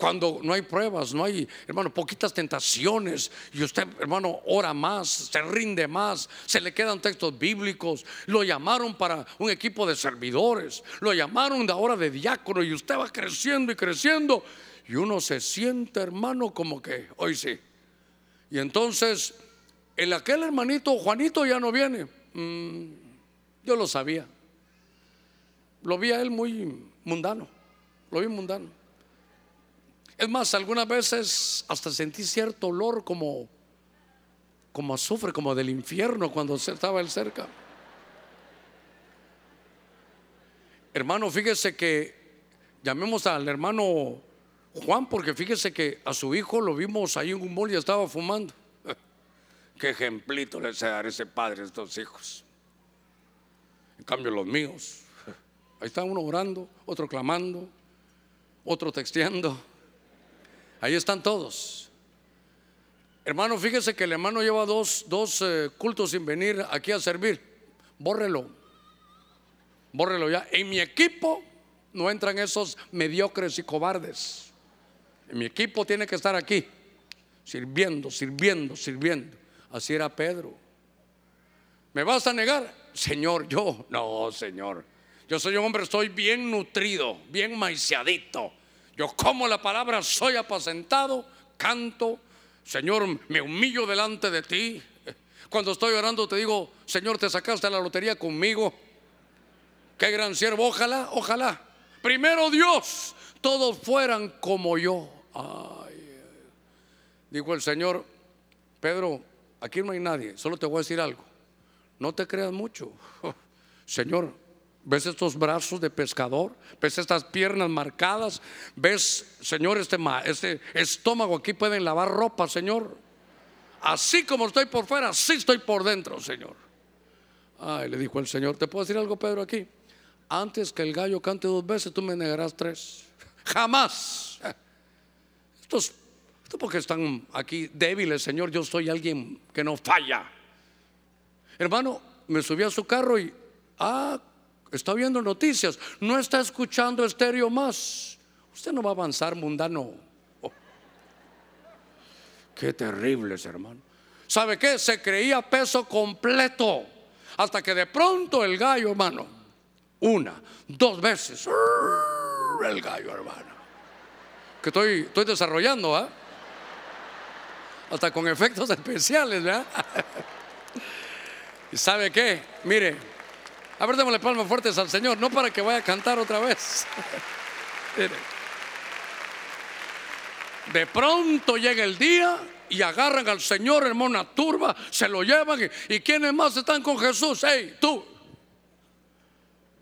cuando no hay pruebas, no hay, hermano, poquitas tentaciones, y usted, hermano, ora más, se rinde más, se le quedan textos bíblicos, lo llamaron para un equipo de servidores, lo llamaron de ahora de diácono, y usted va creciendo y creciendo, y uno se siente, hermano, como que hoy sí. Y entonces, el aquel hermanito Juanito ya no viene. Mm, yo lo sabía. Lo vi a él muy mundano. Lo vi mundano. Es más, algunas veces hasta sentí cierto olor como, como azufre, como del infierno cuando estaba él cerca. Hermano, fíjese que llamemos al hermano Juan, porque fíjese que a su hijo lo vimos ahí en un bol y estaba fumando. Qué ejemplito le dar ese padre a estos hijos. En cambio, los míos, ahí está uno orando, otro clamando, otro texteando. Ahí están todos. Hermano, fíjese que el hermano lleva dos, eh, cultos sin venir aquí a servir. Bórrelo. Bórrelo ya. En mi equipo no entran esos mediocres y cobardes. En mi equipo tiene que estar aquí, sirviendo, sirviendo, sirviendo. Así era Pedro. ¿Me vas a negar? Señor, yo. No, Señor. Yo soy un hombre, estoy bien nutrido, bien maiciadito. Yo como la palabra, soy apacentado, canto, Señor, me humillo delante de ti. Cuando estoy orando te digo, Señor, te sacaste la lotería conmigo. Qué gran siervo, ojalá, ojalá. Primero Dios, todos fueran como yo. Ay, dijo el Señor, Pedro, aquí no hay nadie, solo te voy a decir algo. No te creas mucho. Señor, ¿Ves estos brazos de pescador? ¿Ves estas piernas marcadas? ¿Ves, Señor, este, este estómago aquí pueden lavar ropa, Señor? Así como estoy por fuera, así estoy por dentro, Señor. Ay, le dijo el Señor, ¿te puedo decir algo, Pedro, aquí? Antes que el gallo cante dos veces, tú me negarás tres. Jamás. Estos, esto porque están aquí débiles, Señor. Yo soy alguien que no falla. Hermano, me subí a su carro y, ah, está viendo noticias. No está escuchando estéreo más. Usted no va a avanzar, mundano. Oh. Qué terribles, hermano. ¿Sabe qué? Se creía peso completo. Hasta que de pronto el gallo, hermano, una, dos veces, el gallo, hermano. Que estoy, estoy desarrollando, ¿ah? Hasta con efectos especiales, ¿verdad? ¿Y sabe qué? Mire, a ver, démosle palmas fuertes al Señor, no para que vaya a cantar otra vez. De pronto llega el día y agarran al Señor, hermana turba, se lo llevan. Y, y quienes más están con Jesús? Hey, tú.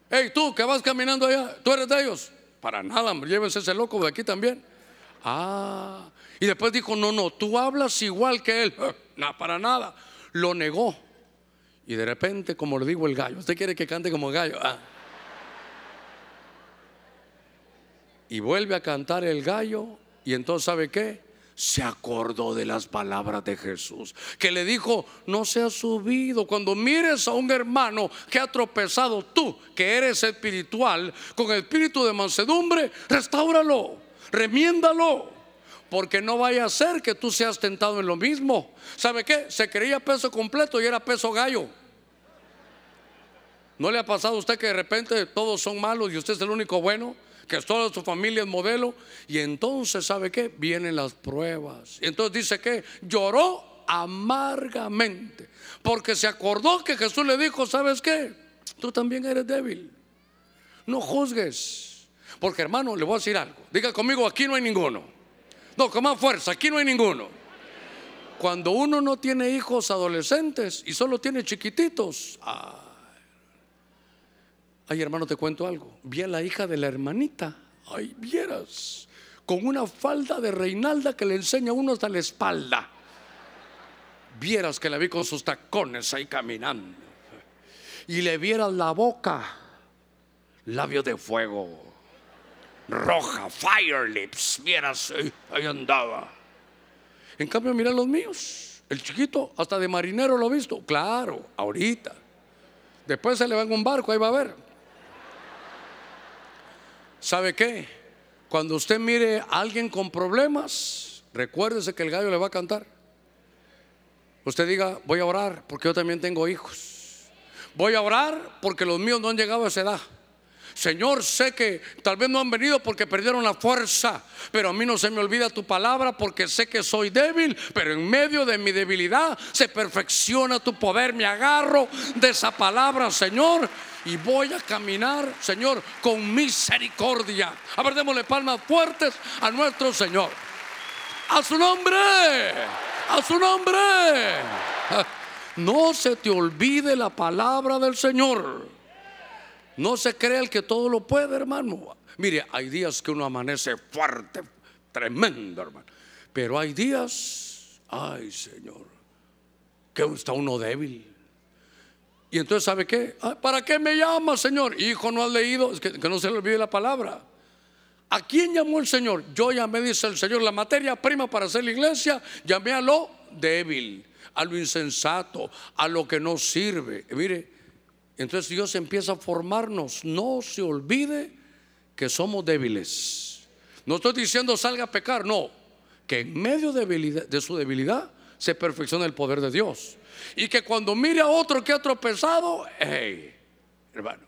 Hey, tú que vas caminando allá, tú eres de ellos. Para nada, llévense ese loco de aquí también. Ah, y después dijo: No, no, tú hablas igual que él. No, para nada. Lo negó. Y de repente, como le digo el gallo, ¿usted quiere que cante como gallo? Ah. Y vuelve a cantar el gallo. Y entonces, ¿sabe qué? Se acordó de las palabras de Jesús, que le dijo, no seas subido. Cuando mires a un hermano que ha tropezado, tú, que eres espiritual, con el espíritu de mansedumbre, restáuralo, remiéndalo. Porque no vaya a ser que tú seas tentado en lo mismo. ¿Sabe qué? Se creía peso completo y era peso gallo. ¿No le ha pasado a usted que de repente todos son malos y usted es el único bueno? Que toda su familia es modelo. Y entonces, ¿sabe qué? Vienen las pruebas. Y entonces dice que lloró amargamente. Porque se acordó que Jesús le dijo, ¿sabes qué? Tú también eres débil. No juzgues. Porque hermano, le voy a decir algo. Diga conmigo, aquí no hay ninguno. No, con más fuerza, aquí no hay ninguno. Cuando uno no tiene hijos adolescentes y solo tiene chiquititos, ah, Ay, hermano, te cuento algo. Vi a la hija de la hermanita. Ay, vieras. Con una falda de Reinalda que le enseña a uno hasta la espalda. Vieras que la vi con sus tacones ahí caminando. Y le vieras la boca. Labio de fuego. Roja, fire lips. Vieras, ahí andaba. En cambio, mira los míos. El chiquito, hasta de marinero lo he visto. Claro, ahorita. Después se le va en un barco, ahí va a ver. ¿Sabe qué? Cuando usted mire a alguien con problemas, recuérdese que el gallo le va a cantar. Usted diga, voy a orar porque yo también tengo hijos. Voy a orar porque los míos no han llegado a esa edad. Señor, sé que tal vez no han venido porque perdieron la fuerza, pero a mí no se me olvida tu palabra porque sé que soy débil, pero en medio de mi debilidad se perfecciona tu poder. Me agarro de esa palabra, Señor, y voy a caminar, Señor, con misericordia. A ver, démosle palmas fuertes a nuestro Señor. A su nombre, a su nombre. No se te olvide la palabra del Señor. No se cree el que todo lo puede, hermano. Mire, hay días que uno amanece fuerte, tremendo, hermano. Pero hay días, ay Señor, que está uno débil. Y entonces, ¿sabe qué? Ah, ¿Para qué me llama, Señor? Hijo, no has leído, es que, no se le olvide la palabra. ¿A quién llamó el Señor? Yo llamé, dice el Señor, la materia prima para hacer la iglesia, llamé a lo débil, a lo insensato, a lo que no sirve. mire, entonces Dios empieza a formarnos. No se olvide que somos débiles. No estoy diciendo salga a pecar, no. Que en medio de, su debilidad se perfecciona el poder de Dios. Y que cuando mire a otro que ha tropezado, hey, hermano,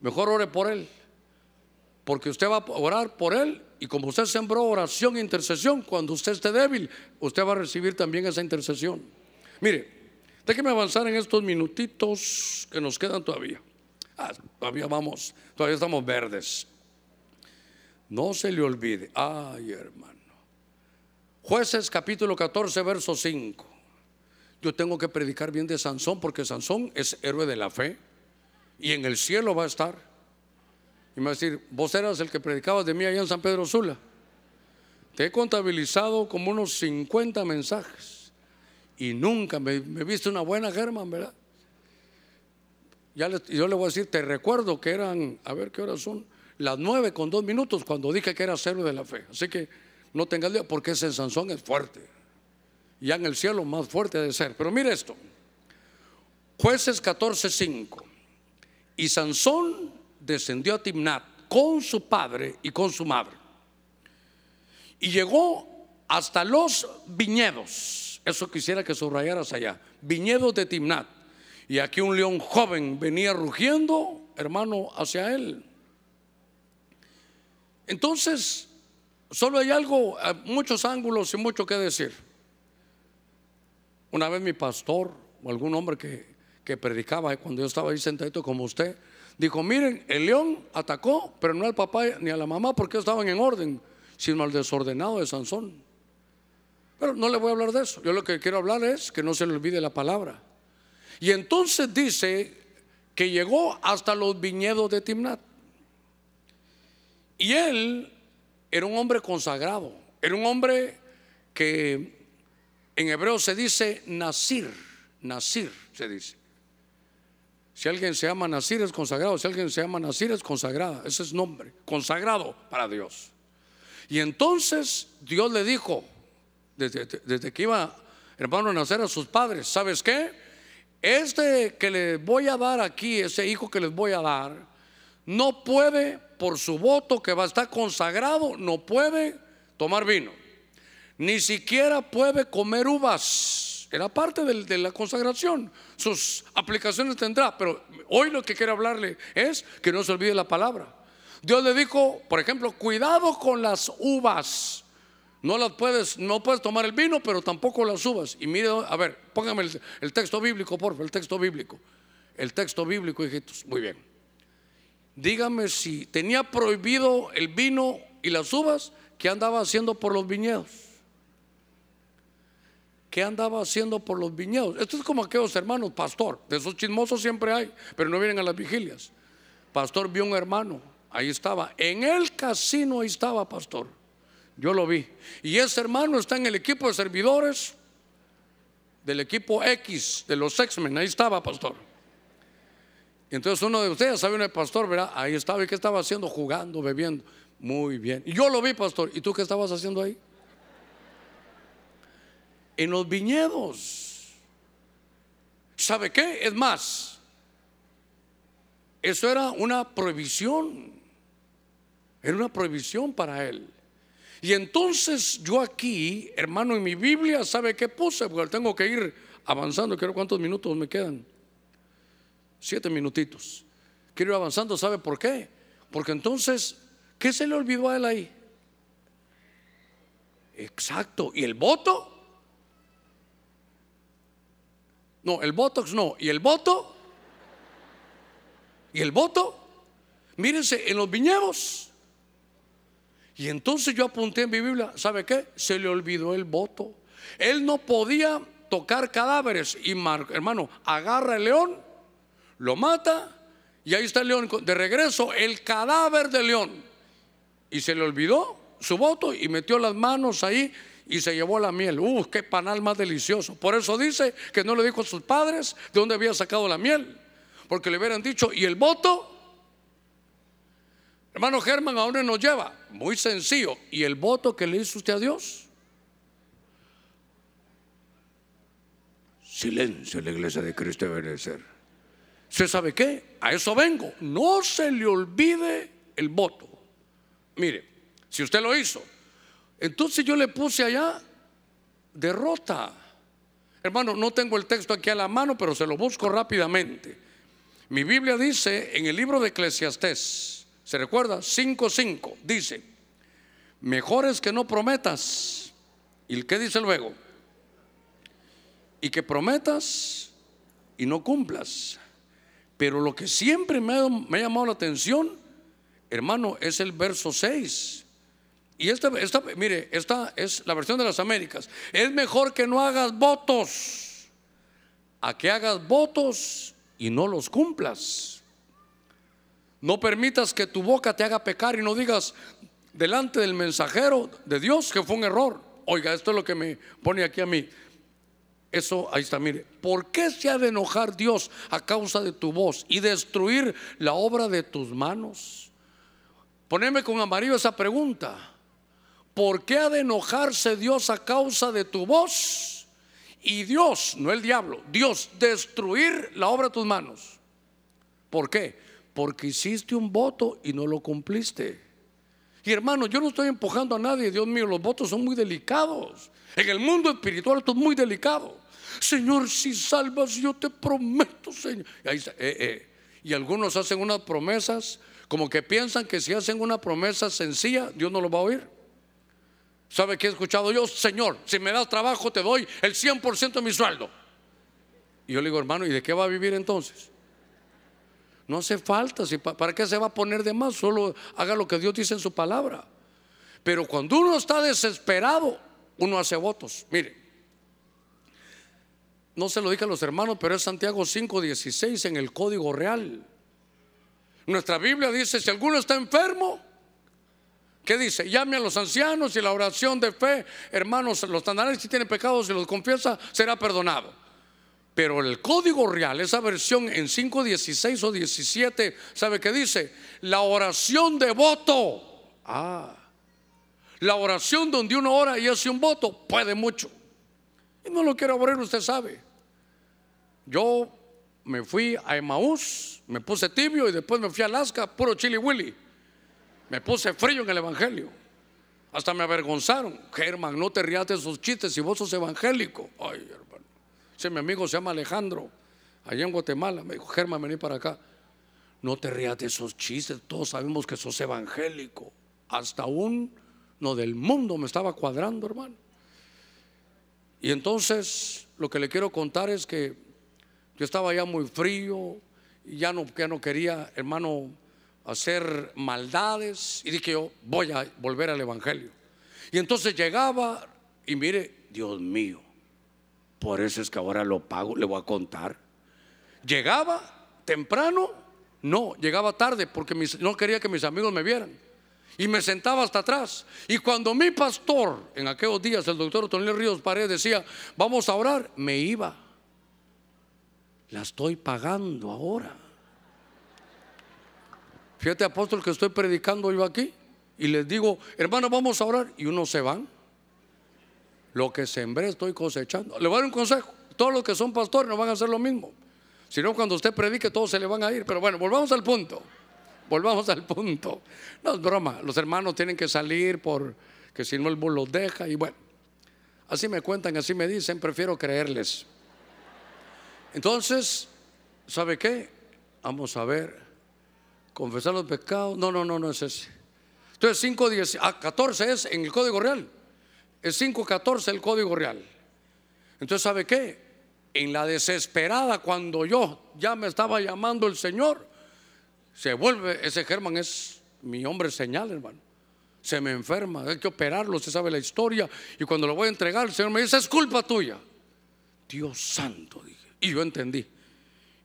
mejor ore por él. Porque usted va a orar por él y como usted sembró oración e intercesión, cuando usted esté débil, usted va a recibir también esa intercesión. Mire, Déjeme avanzar en estos minutitos que nos quedan todavía. Ah, todavía vamos, todavía estamos verdes. No se le olvide. Ay, hermano. Jueces capítulo 14, verso 5. Yo tengo que predicar bien de Sansón porque Sansón es héroe de la fe y en el cielo va a estar. Y me va a decir, vos eras el que predicabas de mí allá en San Pedro Sula. Te he contabilizado como unos 50 mensajes Y nunca me, me viste una buena Germán, ¿verdad? Ya yo le voy a decir, te recuerdo que eran, a ver qué horas son, las nueve con dos minutos cuando dije que era cero de la fe. Así que no tengas día porque ese Sansón es fuerte. Ya en el cielo más fuerte de ser. Pero mire esto. Jueces 14:5. Y Sansón descendió a Timnat con su padre y con su madre. Y llegó hasta los viñedos. Eso quisiera que subrayaras allá. Viñedos de Timnat. Y aquí un león joven venía rugiendo, hermano, hacia él. Entonces, solo hay algo, muchos ángulos y mucho que decir. Una vez mi pastor o algún hombre que, que predicaba cuando yo estaba ahí sentadito como usted, dijo, miren, el león atacó, pero no al papá ni a la mamá porque estaban en orden, sino al desordenado de Sansón. Pero no le voy a hablar de eso. Yo lo que quiero hablar es que no se le olvide la palabra. Y entonces dice que llegó hasta los viñedos de Timnat. Y él era un hombre consagrado, era un hombre que en hebreo se dice Nasir, Nasir se dice. Si alguien se llama Nasir es consagrado, si alguien se llama Nasir es consagrada, ese es nombre, consagrado para Dios. Y entonces Dios le dijo, desde, desde que iba hermano a nacer a sus padres, ¿sabes qué? Este que les voy a dar aquí, ese hijo que les voy a dar, no puede, por su voto que va a estar consagrado, no puede tomar vino. Ni siquiera puede comer uvas era parte de, la consagración. Sus aplicaciones tendrá, pero hoy lo que quiero hablarle es que no se olvide la palabra. Dios le dijo, por ejemplo, cuidado con las uvas. No las puedes, no puedes tomar el vino, pero tampoco las uvas. Y mire, a ver, póngame el, texto bíblico, por favor, el texto bíblico. El texto bíblico, hijitos. Muy bien. Dígame si tenía prohibido el vino y las uvas, ¿qué andaba haciendo por los viñedos? ¿Qué andaba haciendo por los viñedos? Esto es como aquellos hermanos, pastor, de esos chismosos siempre hay, pero no vienen a las vigilias. Pastor vio un hermano, ahí estaba, en el casino ahí estaba, pastor. Yo lo vi. Y ese hermano está en el equipo de servidores del equipo X, de los X-Men, ahí estaba, pastor. Entonces uno de ustedes sabe un pastor, ¿verdad? Ahí estaba, ¿y qué estaba haciendo? Jugando, bebiendo. Muy bien. Y yo lo vi, pastor. ¿Y tú qué estabas haciendo ahí? En los viñedos. ¿Sabe qué? Es más, eso era una prohibición. Era una prohibición para él. Y entonces yo aquí, hermano, en mi Biblia, ¿sabe qué puse? Porque tengo que ir avanzando. Quiero cuántos minutos me quedan. Siete minutitos. Quiero ir avanzando. ¿Sabe por qué? Porque entonces, ¿qué se le olvidó a él ahí? Exacto. ¿Y el voto? No, el Botox no. ¿Y el voto? ¿Y el voto? Mírense, en los viñedos. Y entonces yo apunté en mi Biblia, ¿sabe qué? Se le olvidó el voto. Él no podía tocar cadáveres. Y hermano, agarra el león, lo mata, y ahí está el león de regreso, el cadáver del león. Y se le olvidó su voto y metió las manos ahí y se llevó la miel. ¡Uh, qué panal más delicioso! Por eso dice que no le dijo a sus padres de dónde había sacado la miel. Porque le hubieran dicho, ¿y el voto? Hermano Germán, ¿a dónde nos lleva? Muy sencillo. ¿Y el voto que le hizo usted a Dios? Silencio en la iglesia de Cristo de Benecer. ¿Se sabe qué? A eso vengo. No se le olvide el voto. Mire, si usted lo hizo, entonces yo le puse allá derrota. Hermano, no tengo el texto aquí a la mano, pero se lo busco rápidamente. Mi Biblia dice en el libro de Eclesiastés, ¿se recuerda? 5.5, dice, mejor es que no prometas. ¿Y qué dice luego? Y que prometas y no cumplas. Pero lo que siempre me me ha llamado la atención, hermano, es el verso 6. Y esta, esta, mire, esta es la versión de las Américas. Es mejor que no hagas votos a que hagas votos y no los cumplas. No permitas que tu boca te haga pecar y no digas delante del mensajero de Dios que fue un error. Oiga, esto es lo que me pone aquí a mí. Eso, ahí está, mire. ¿Por qué se ha de enojar Dios a causa de tu voz y destruir la obra de tus manos? Poneme con amarillo esa pregunta. ¿Por qué ha de enojarse Dios a causa de tu voz? Y Dios, no el diablo, Dios, destruir la obra de tus manos. ¿Por qué? Porque hiciste un voto y no lo cumpliste. Y hermano, yo no estoy empujando a nadie, Dios mío, los votos son muy delicados. En el mundo espiritual esto es muy delicado. Señor, si salvas, yo te prometo, Señor. Y, eh, eh. y algunos hacen unas promesas como que piensan que si hacen una promesa sencilla, Dios no lo va a oír. ¿Sabe qué he escuchado yo? Señor, si me das trabajo, te doy el 100% de mi sueldo. Y yo le digo, hermano, ¿y de qué va a vivir entonces? No hace falta, ¿para qué se va a poner de más? Solo haga lo que Dios dice en su palabra. Pero cuando uno está desesperado, uno hace votos. Mire, no se lo dije a los hermanos, pero es Santiago 5:16 en el Código Real. Nuestra Biblia dice, si alguno está enfermo, ¿qué dice? Llame a los ancianos y la oración de fe, hermanos, los tendrán si tienen pecados y los confiesa, será perdonado. Pero el código real, esa versión en 5.16 o 17, ¿sabe qué dice? La oración de voto. Ah, la oración donde uno ora y hace un voto puede mucho. Y no lo quiero aburrir, usted sabe. Yo me fui a Emaús, me puse tibio y después me fui a Alaska, puro chili willy. Me puse frío en el evangelio. Hasta me avergonzaron. Germán, no te rías de esos chistes si vos sos evangélico. Ay, hermano. Si mi amigo se llama Alejandro, allá en Guatemala, me dijo, Germán, vení para acá. No te rías de esos chistes, todos sabemos que sos evangélico. Hasta uno del mundo me estaba cuadrando, hermano. Y entonces lo que le quiero contar es que yo estaba ya muy frío y ya no, ya no quería, hermano, hacer maldades. Y dije yo, voy a volver al Evangelio. Y entonces llegaba y mire, Dios mío, por eso es que ahora lo pago, le voy a contar. Llegaba temprano, no, llegaba tarde porque no quería que mis amigos me vieran. Y me sentaba hasta atrás. Y cuando mi pastor, en aquellos días, el doctor Tonel Ríos Paredes decía, vamos a orar, me iba. La estoy pagando ahora. Fíjate, apóstol, que estoy predicando yo aquí. Y les digo, hermano, vamos a orar. Y unos se van. Lo que sembré estoy cosechando. Le voy a dar un consejo. Todos los que son pastores no van a hacer lo mismo. Si no, cuando usted predique, todos se le van a ir. Pero bueno, volvamos al punto. Volvamos al punto. No es broma. Los hermanos tienen que salir porque si no el bus los deja. Y bueno, así me cuentan, así me dicen. Prefiero creerles. Entonces, ¿sabe qué? Vamos a ver. Confesar los pecados. No, no, no, no es ese. Entonces, 5, 10, ah, 14 es en el Código Real. Es 5.14 el código real. Entonces, ¿sabe qué? En la desesperada, cuando yo ya me estaba llamando el Señor, se vuelve, ese Germán es mi hombre señal, hermano. Se me enferma, hay que operarlo, usted sabe la historia. Y cuando lo voy a entregar, el Señor me dice, es culpa tuya. Dios santo, dije. Y yo entendí.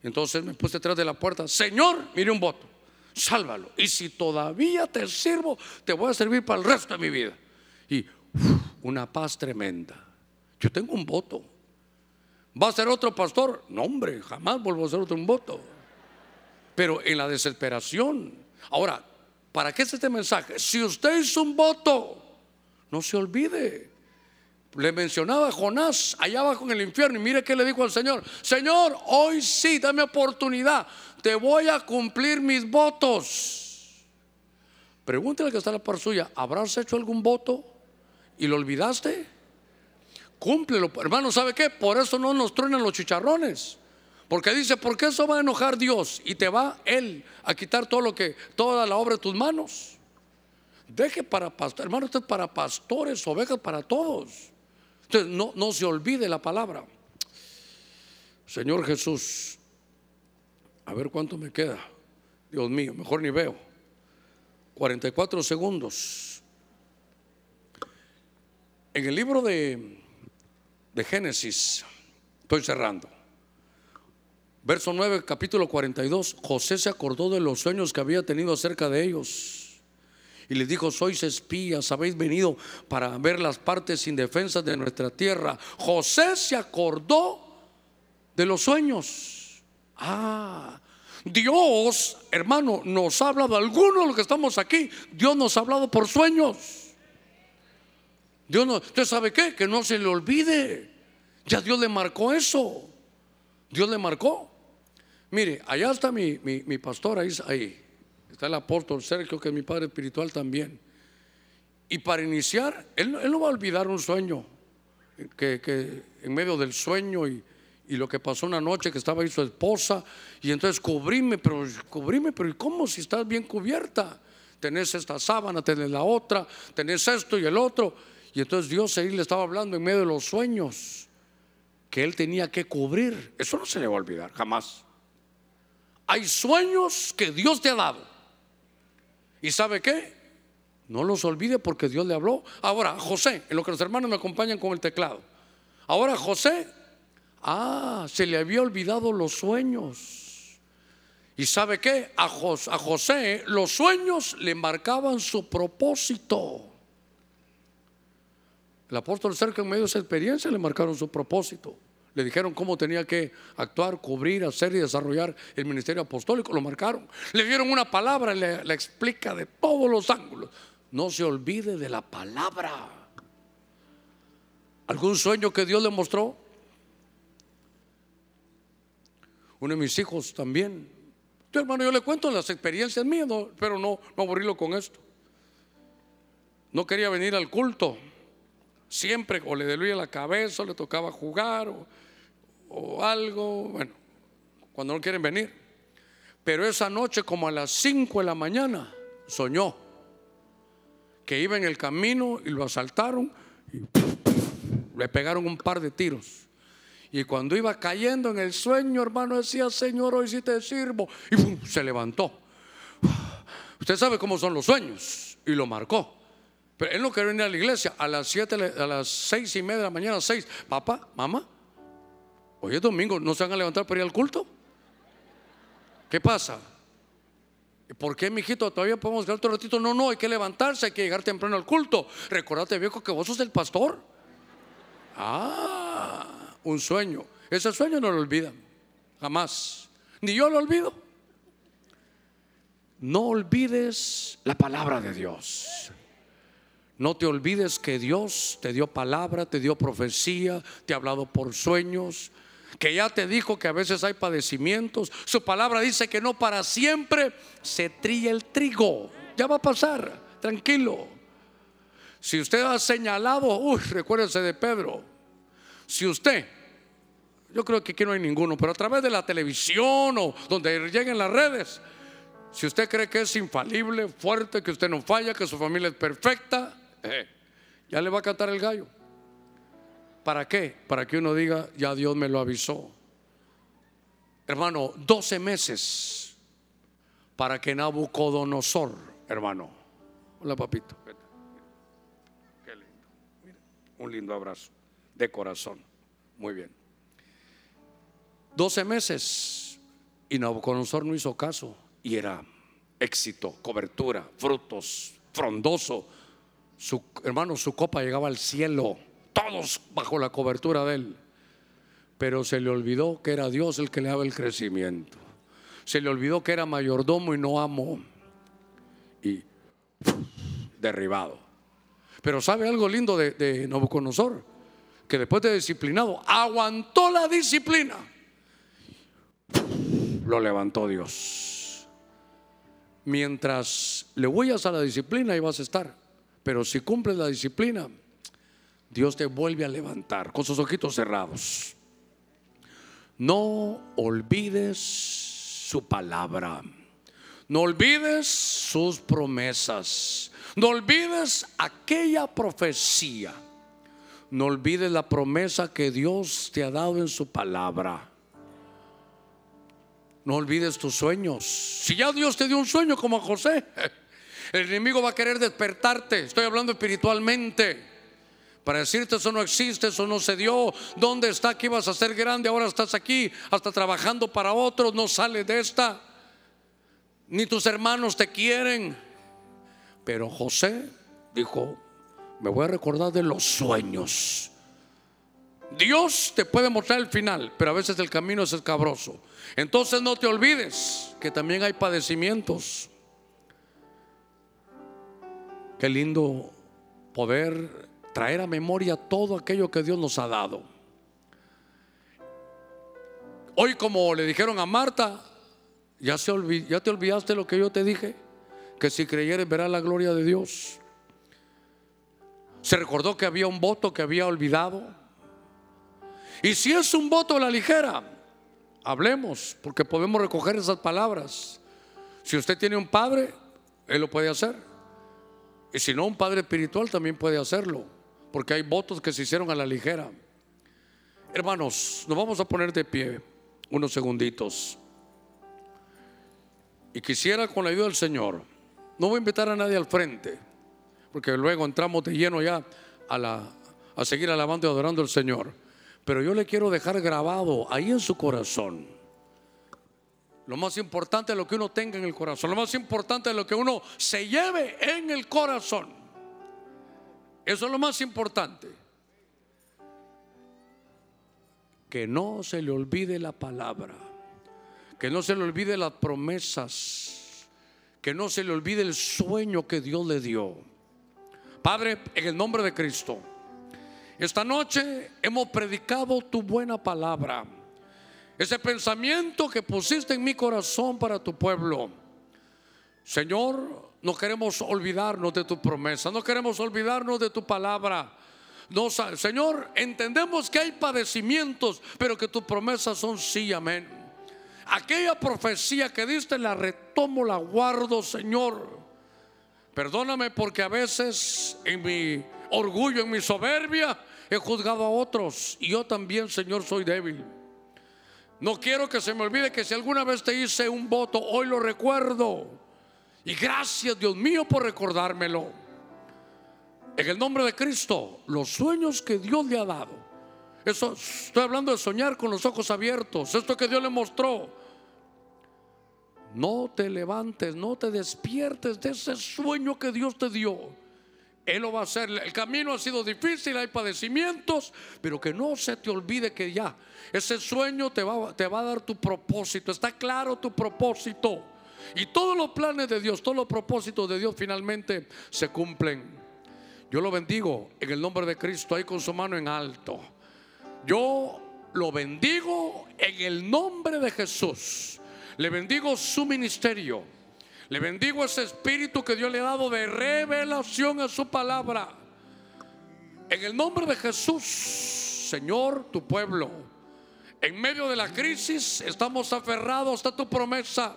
Entonces me puse detrás de la puerta, Señor, mire un voto, sálvalo. Y si todavía te sirvo, te voy a servir para el resto de mi vida. Y una paz tremenda. Yo tengo un voto. ¿Va a ser otro pastor? No, hombre, jamás vuelvo a ser otro un voto. Pero en la desesperación. Ahora, ¿para qué es este mensaje? Si usted hizo un voto, no se olvide. Le mencionaba a Jonás allá abajo en el infierno y mire qué le dijo al Señor. Señor, hoy sí, dame oportunidad. Te voy a cumplir mis votos. Pregúntale que está la par suya, ¿habrás hecho algún voto? y lo olvidaste. Cúmplelo, hermano, ¿sabe qué? Por eso no nos truenan los chicharrones. Porque dice, ¿por qué eso va a enojar Dios? Y te va Él a quitar todo lo que, toda la obra de tus manos. Deje para pastores, hermano, usted para pastores, ovejas para todos. No, no se olvide la palabra. Señor Jesús, a ver cuánto me queda. Dios mío, mejor ni veo. 44 segundos. En el libro de, de Génesis, estoy cerrando. Verso 9, capítulo 42, José se acordó de los sueños que había tenido acerca de ellos. Y les dijo, sois espías, habéis venido para ver las partes indefensas de nuestra tierra. José se acordó de los sueños. Ah, Dios, hermano, nos ha hablado, algunos de los que estamos aquí, Dios nos ha hablado por sueños. Dios ¿usted sabe qué? Que no se le olvide. Ya Dios le marcó eso. Dios le marcó. Mire, allá está mi, mi, pastor, ahí, ahí. Está el apóstol Sergio, que es mi padre espiritual también. Y para iniciar, él, no va a olvidar un sueño, que, que en medio del sueño y, y lo que pasó una noche que estaba ahí su esposa y entonces cubríme, pero cubríme, pero ¿y cómo si estás bien cubierta? Tenés esta sábana, tenés la otra, tenés esto y el otro. Y entonces Dios ahí le estaba hablando en medio de los sueños que él tenía que cubrir. Eso no se le va a olvidar, jamás. Hay sueños que Dios te ha dado. ¿Y sabe qué? No los olvide porque Dios le habló. Ahora, José, en lo que los hermanos me acompañan con el teclado. Ahora José Ah, se le había olvidado los sueños. ¿Y sabe qué? A, José, los sueños le marcaban su propósito. El apóstol cerca en medio de esa experiencia le marcaron su propósito. Le dijeron cómo tenía que actuar, cubrir, hacer y desarrollar el ministerio apostólico. Lo marcaron. Le dieron una palabra, le, le explica de todos los ángulos. No se olvide de la palabra. ¿Algún sueño que Dios le mostró? uno de mis hijos también. Tu hermano, yo le cuento las experiencias mías, pero no, no aburrirlo con esto. No quería venir al culto. Siempre o le deluía la cabeza, o le tocaba jugar o, o algo. Bueno, cuando no quieren venir. Pero esa noche, como a las 5 de la mañana, soñó que iba en el camino y lo asaltaron y le pegaron un par de tiros. Y cuando iba cayendo en el sueño, hermano, decía, Señor, hoy sí te sirvo. Y se levantó. Usted sabe cómo son los sueños. Y lo marcó. Pero él no quería venir a la iglesia. A las siete, a las seis y media de la mañana, seis. Papá, mamá, hoy es domingo, ¿no se van a levantar para ir al culto? ¿Qué pasa? ¿Por qué, mijito, todavía podemos quedar otro ratito? No, no, hay que levantarse, hay que llegar temprano al culto. Recordate, viejo, que vos sos el pastor. Ah un sueño. Ese sueño no lo olvidan, jamás. Ni yo lo olvido. No olvides la palabra de Dios. No te olvides que Dios te dio palabra, te dio profecía, te ha hablado por sueños, que ya te dijo que a veces hay padecimientos. Su palabra dice que no para siempre se trilla el trigo. Ya va a pasar, tranquilo. Si usted ha señalado, uy, recuérdese de Pedro, si usted, yo creo que aquí no hay ninguno, pero a través de la televisión o donde lleguen las redes, si usted cree que es infalible, fuerte, que usted no falla, que su familia es perfecta, eh, ya le va a cantar el gallo. ¿Para qué? Para que uno diga, ya Dios me lo avisó. Hermano, 12 meses para que Nabucodonosor, hermano. Hola, papito. Qué lindo. un lindo abrazo de corazón. Muy bien. 12 meses y Nabucodonosor no hizo caso y era éxito, cobertura, frutos, frondoso. Su hermano, su copa llegaba al cielo, todos bajo la cobertura de él. Pero se le olvidó que era Dios el que le daba el crecimiento. Se le olvidó que era mayordomo y no amo. Y derribado. Pero ¿sabe algo lindo de, de Nabucodonosor? que después de disciplinado aguantó la disciplina, lo levantó Dios. Mientras le huyas a la disciplina, ahí vas a estar. Pero si cumples la disciplina, Dios te vuelve a levantar con sus ojitos cerrados. No olvides su palabra. No olvides sus promesas. No olvides aquella profecía no olvides la promesa que Dios te ha dado en su palabra. No olvides tus sueños. Si ya Dios te dio un sueño como a José, el enemigo va a querer despertarte. Estoy hablando espiritualmente. Para decirte eso no existe, eso no se dio. ¿Dónde está que ibas a ser grande? Ahora estás aquí, hasta trabajando para otros. No sales de esta. Ni tus hermanos te quieren. Pero José dijo, me voy a recordar de los sueños. Dios te puede mostrar el final, pero a veces el camino es escabroso. Entonces no te olvides que también hay padecimientos. Qué lindo poder traer a memoria todo aquello que Dios nos ha dado. Hoy como le dijeron a Marta, ¿ya, te olvidaste lo que yo te dije? Que si creyeres verás la gloria de Dios. Se recordó que había un voto que había olvidado. Y si es un voto a la ligera, hablemos, porque podemos recoger esas palabras. Si usted tiene un padre, él lo puede hacer. Y si no, un padre espiritual también puede hacerlo, porque hay votos que se hicieron a la ligera. Hermanos, nos vamos a poner de pie unos segunditos. Y quisiera con la ayuda del Señor, no voy a invitar a nadie al frente, porque luego entramos de lleno ya a, la, a seguir alabando y adorando al Señor. Pero yo le quiero dejar grabado ahí en su corazón. Lo más importante es lo que uno tenga en el corazón. Lo más importante es lo que uno se lleve en el corazón. Eso es lo más importante. Que no se le olvide la palabra. Que no se le olvide las promesas. Que no se le olvide el sueño que Dios le dio. Padre, en el nombre de Cristo. Esta noche hemos predicado tu buena palabra. Ese pensamiento que pusiste en mi corazón para tu pueblo. Señor, no queremos olvidarnos de tu promesa, no queremos olvidarnos de tu palabra. No, Señor, entendemos que hay padecimientos, pero que tus promesas son sí, amén. Aquella profecía que diste la retomo, la guardo, Señor. Perdóname porque a veces en mi orgullo, en mi soberbia, he juzgado a otros y yo también, Señor, soy débil. No quiero que se me olvide que si alguna vez te hice un voto, hoy lo recuerdo. Y gracias, Dios mío, por recordármelo. En el nombre de Cristo, los sueños que Dios le ha dado. Eso estoy hablando de soñar con los ojos abiertos. Esto que Dios le mostró. No te levantes, no te despiertes de ese sueño que Dios te dio él lo va a hacer. El camino ha sido difícil, hay padecimientos, pero que no se te olvide que ya ese sueño te va, te va a dar tu propósito. Está claro tu propósito. Y todos los planes de Dios, todos los propósitos de Dios finalmente se cumplen. Yo lo bendigo en el nombre de Cristo, ahí con su mano en alto. Yo lo bendigo en el nombre de Jesús. Le bendigo su ministerio. Le bendigo ese espíritu que Dios le ha dado de revelación a su palabra. En el nombre de Jesús, Señor, tu pueblo, en medio de la crisis estamos aferrados a tu promesa.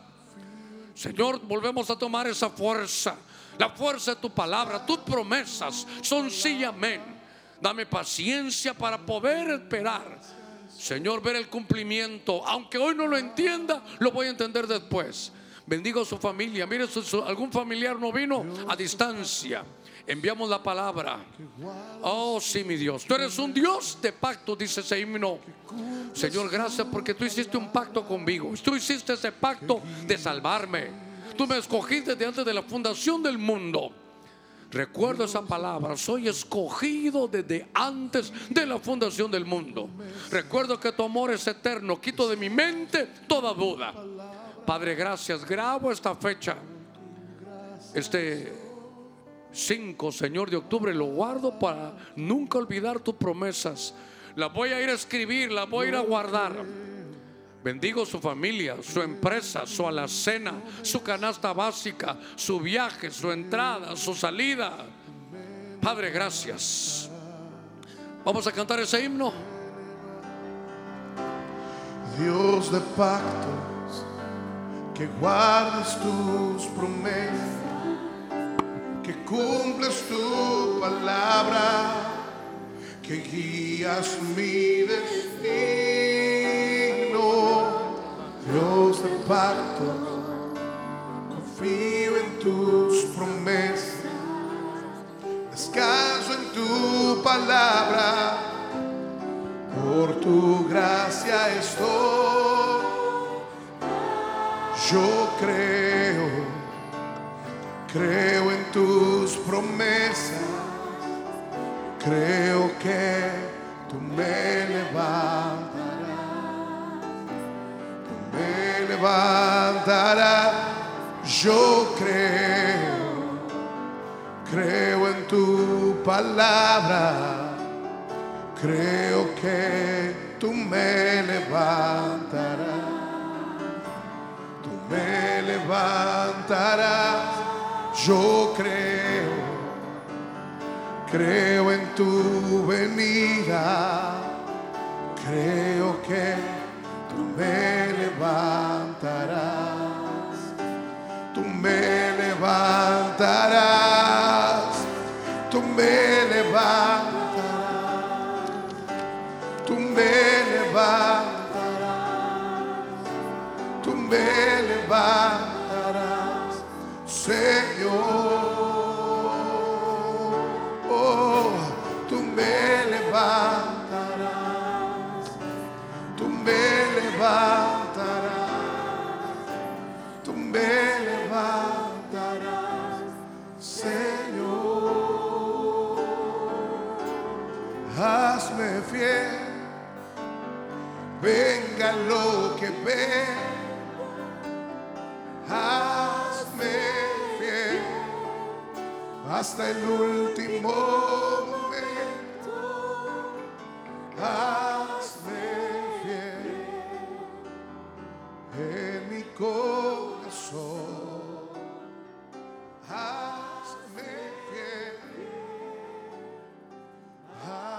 Señor, volvemos a tomar esa fuerza, la fuerza de tu palabra, tus promesas son sí amén. Dame paciencia para poder esperar. Señor, ver el cumplimiento. Aunque hoy no lo entienda, lo voy a entender después. Bendigo a su familia. Mire, algún familiar no vino a distancia. Enviamos la palabra. Oh, sí, mi Dios. Tú eres un Dios de pacto, dice ese himno. Señor, gracias porque tú hiciste un pacto conmigo. Tú hiciste ese pacto de salvarme. Tú me escogiste desde antes de la fundación del mundo. Recuerdo esa palabra, soy escogido desde antes de la fundación del mundo. Recuerdo que tu amor es eterno, quito de mi mente toda duda. Padre, gracias. Grabo esta fecha. Este 5, Señor, de octubre lo guardo para nunca olvidar tus promesas. La voy a ir a escribir, la voy a ir a guardar. Bendigo su familia, su empresa, su alacena, su canasta básica, su viaje, su entrada, su salida. Padre, gracias. Vamos a cantar ese himno. Dios de pacto que guardas tus promesas, que cumples tu palabra, que guías mi destino. Dios del pacto, confío en tus promesas, descanso en tu palabra, por tu gracia estoy yo creo Creo Creo que tú me levantarás. Tú me levantarás. Yo creo. Creo en tu palabra. Creo que tú me levantarás. Tú me levantarás. Yo creo. Creo en tu venida. Creo que tú me levantarás. Tú me levantarás. hazme fiel, venga lo que venga, hazme fiel hasta el último momento, hazme fiel en mi corazón. Hazme fiel. Haz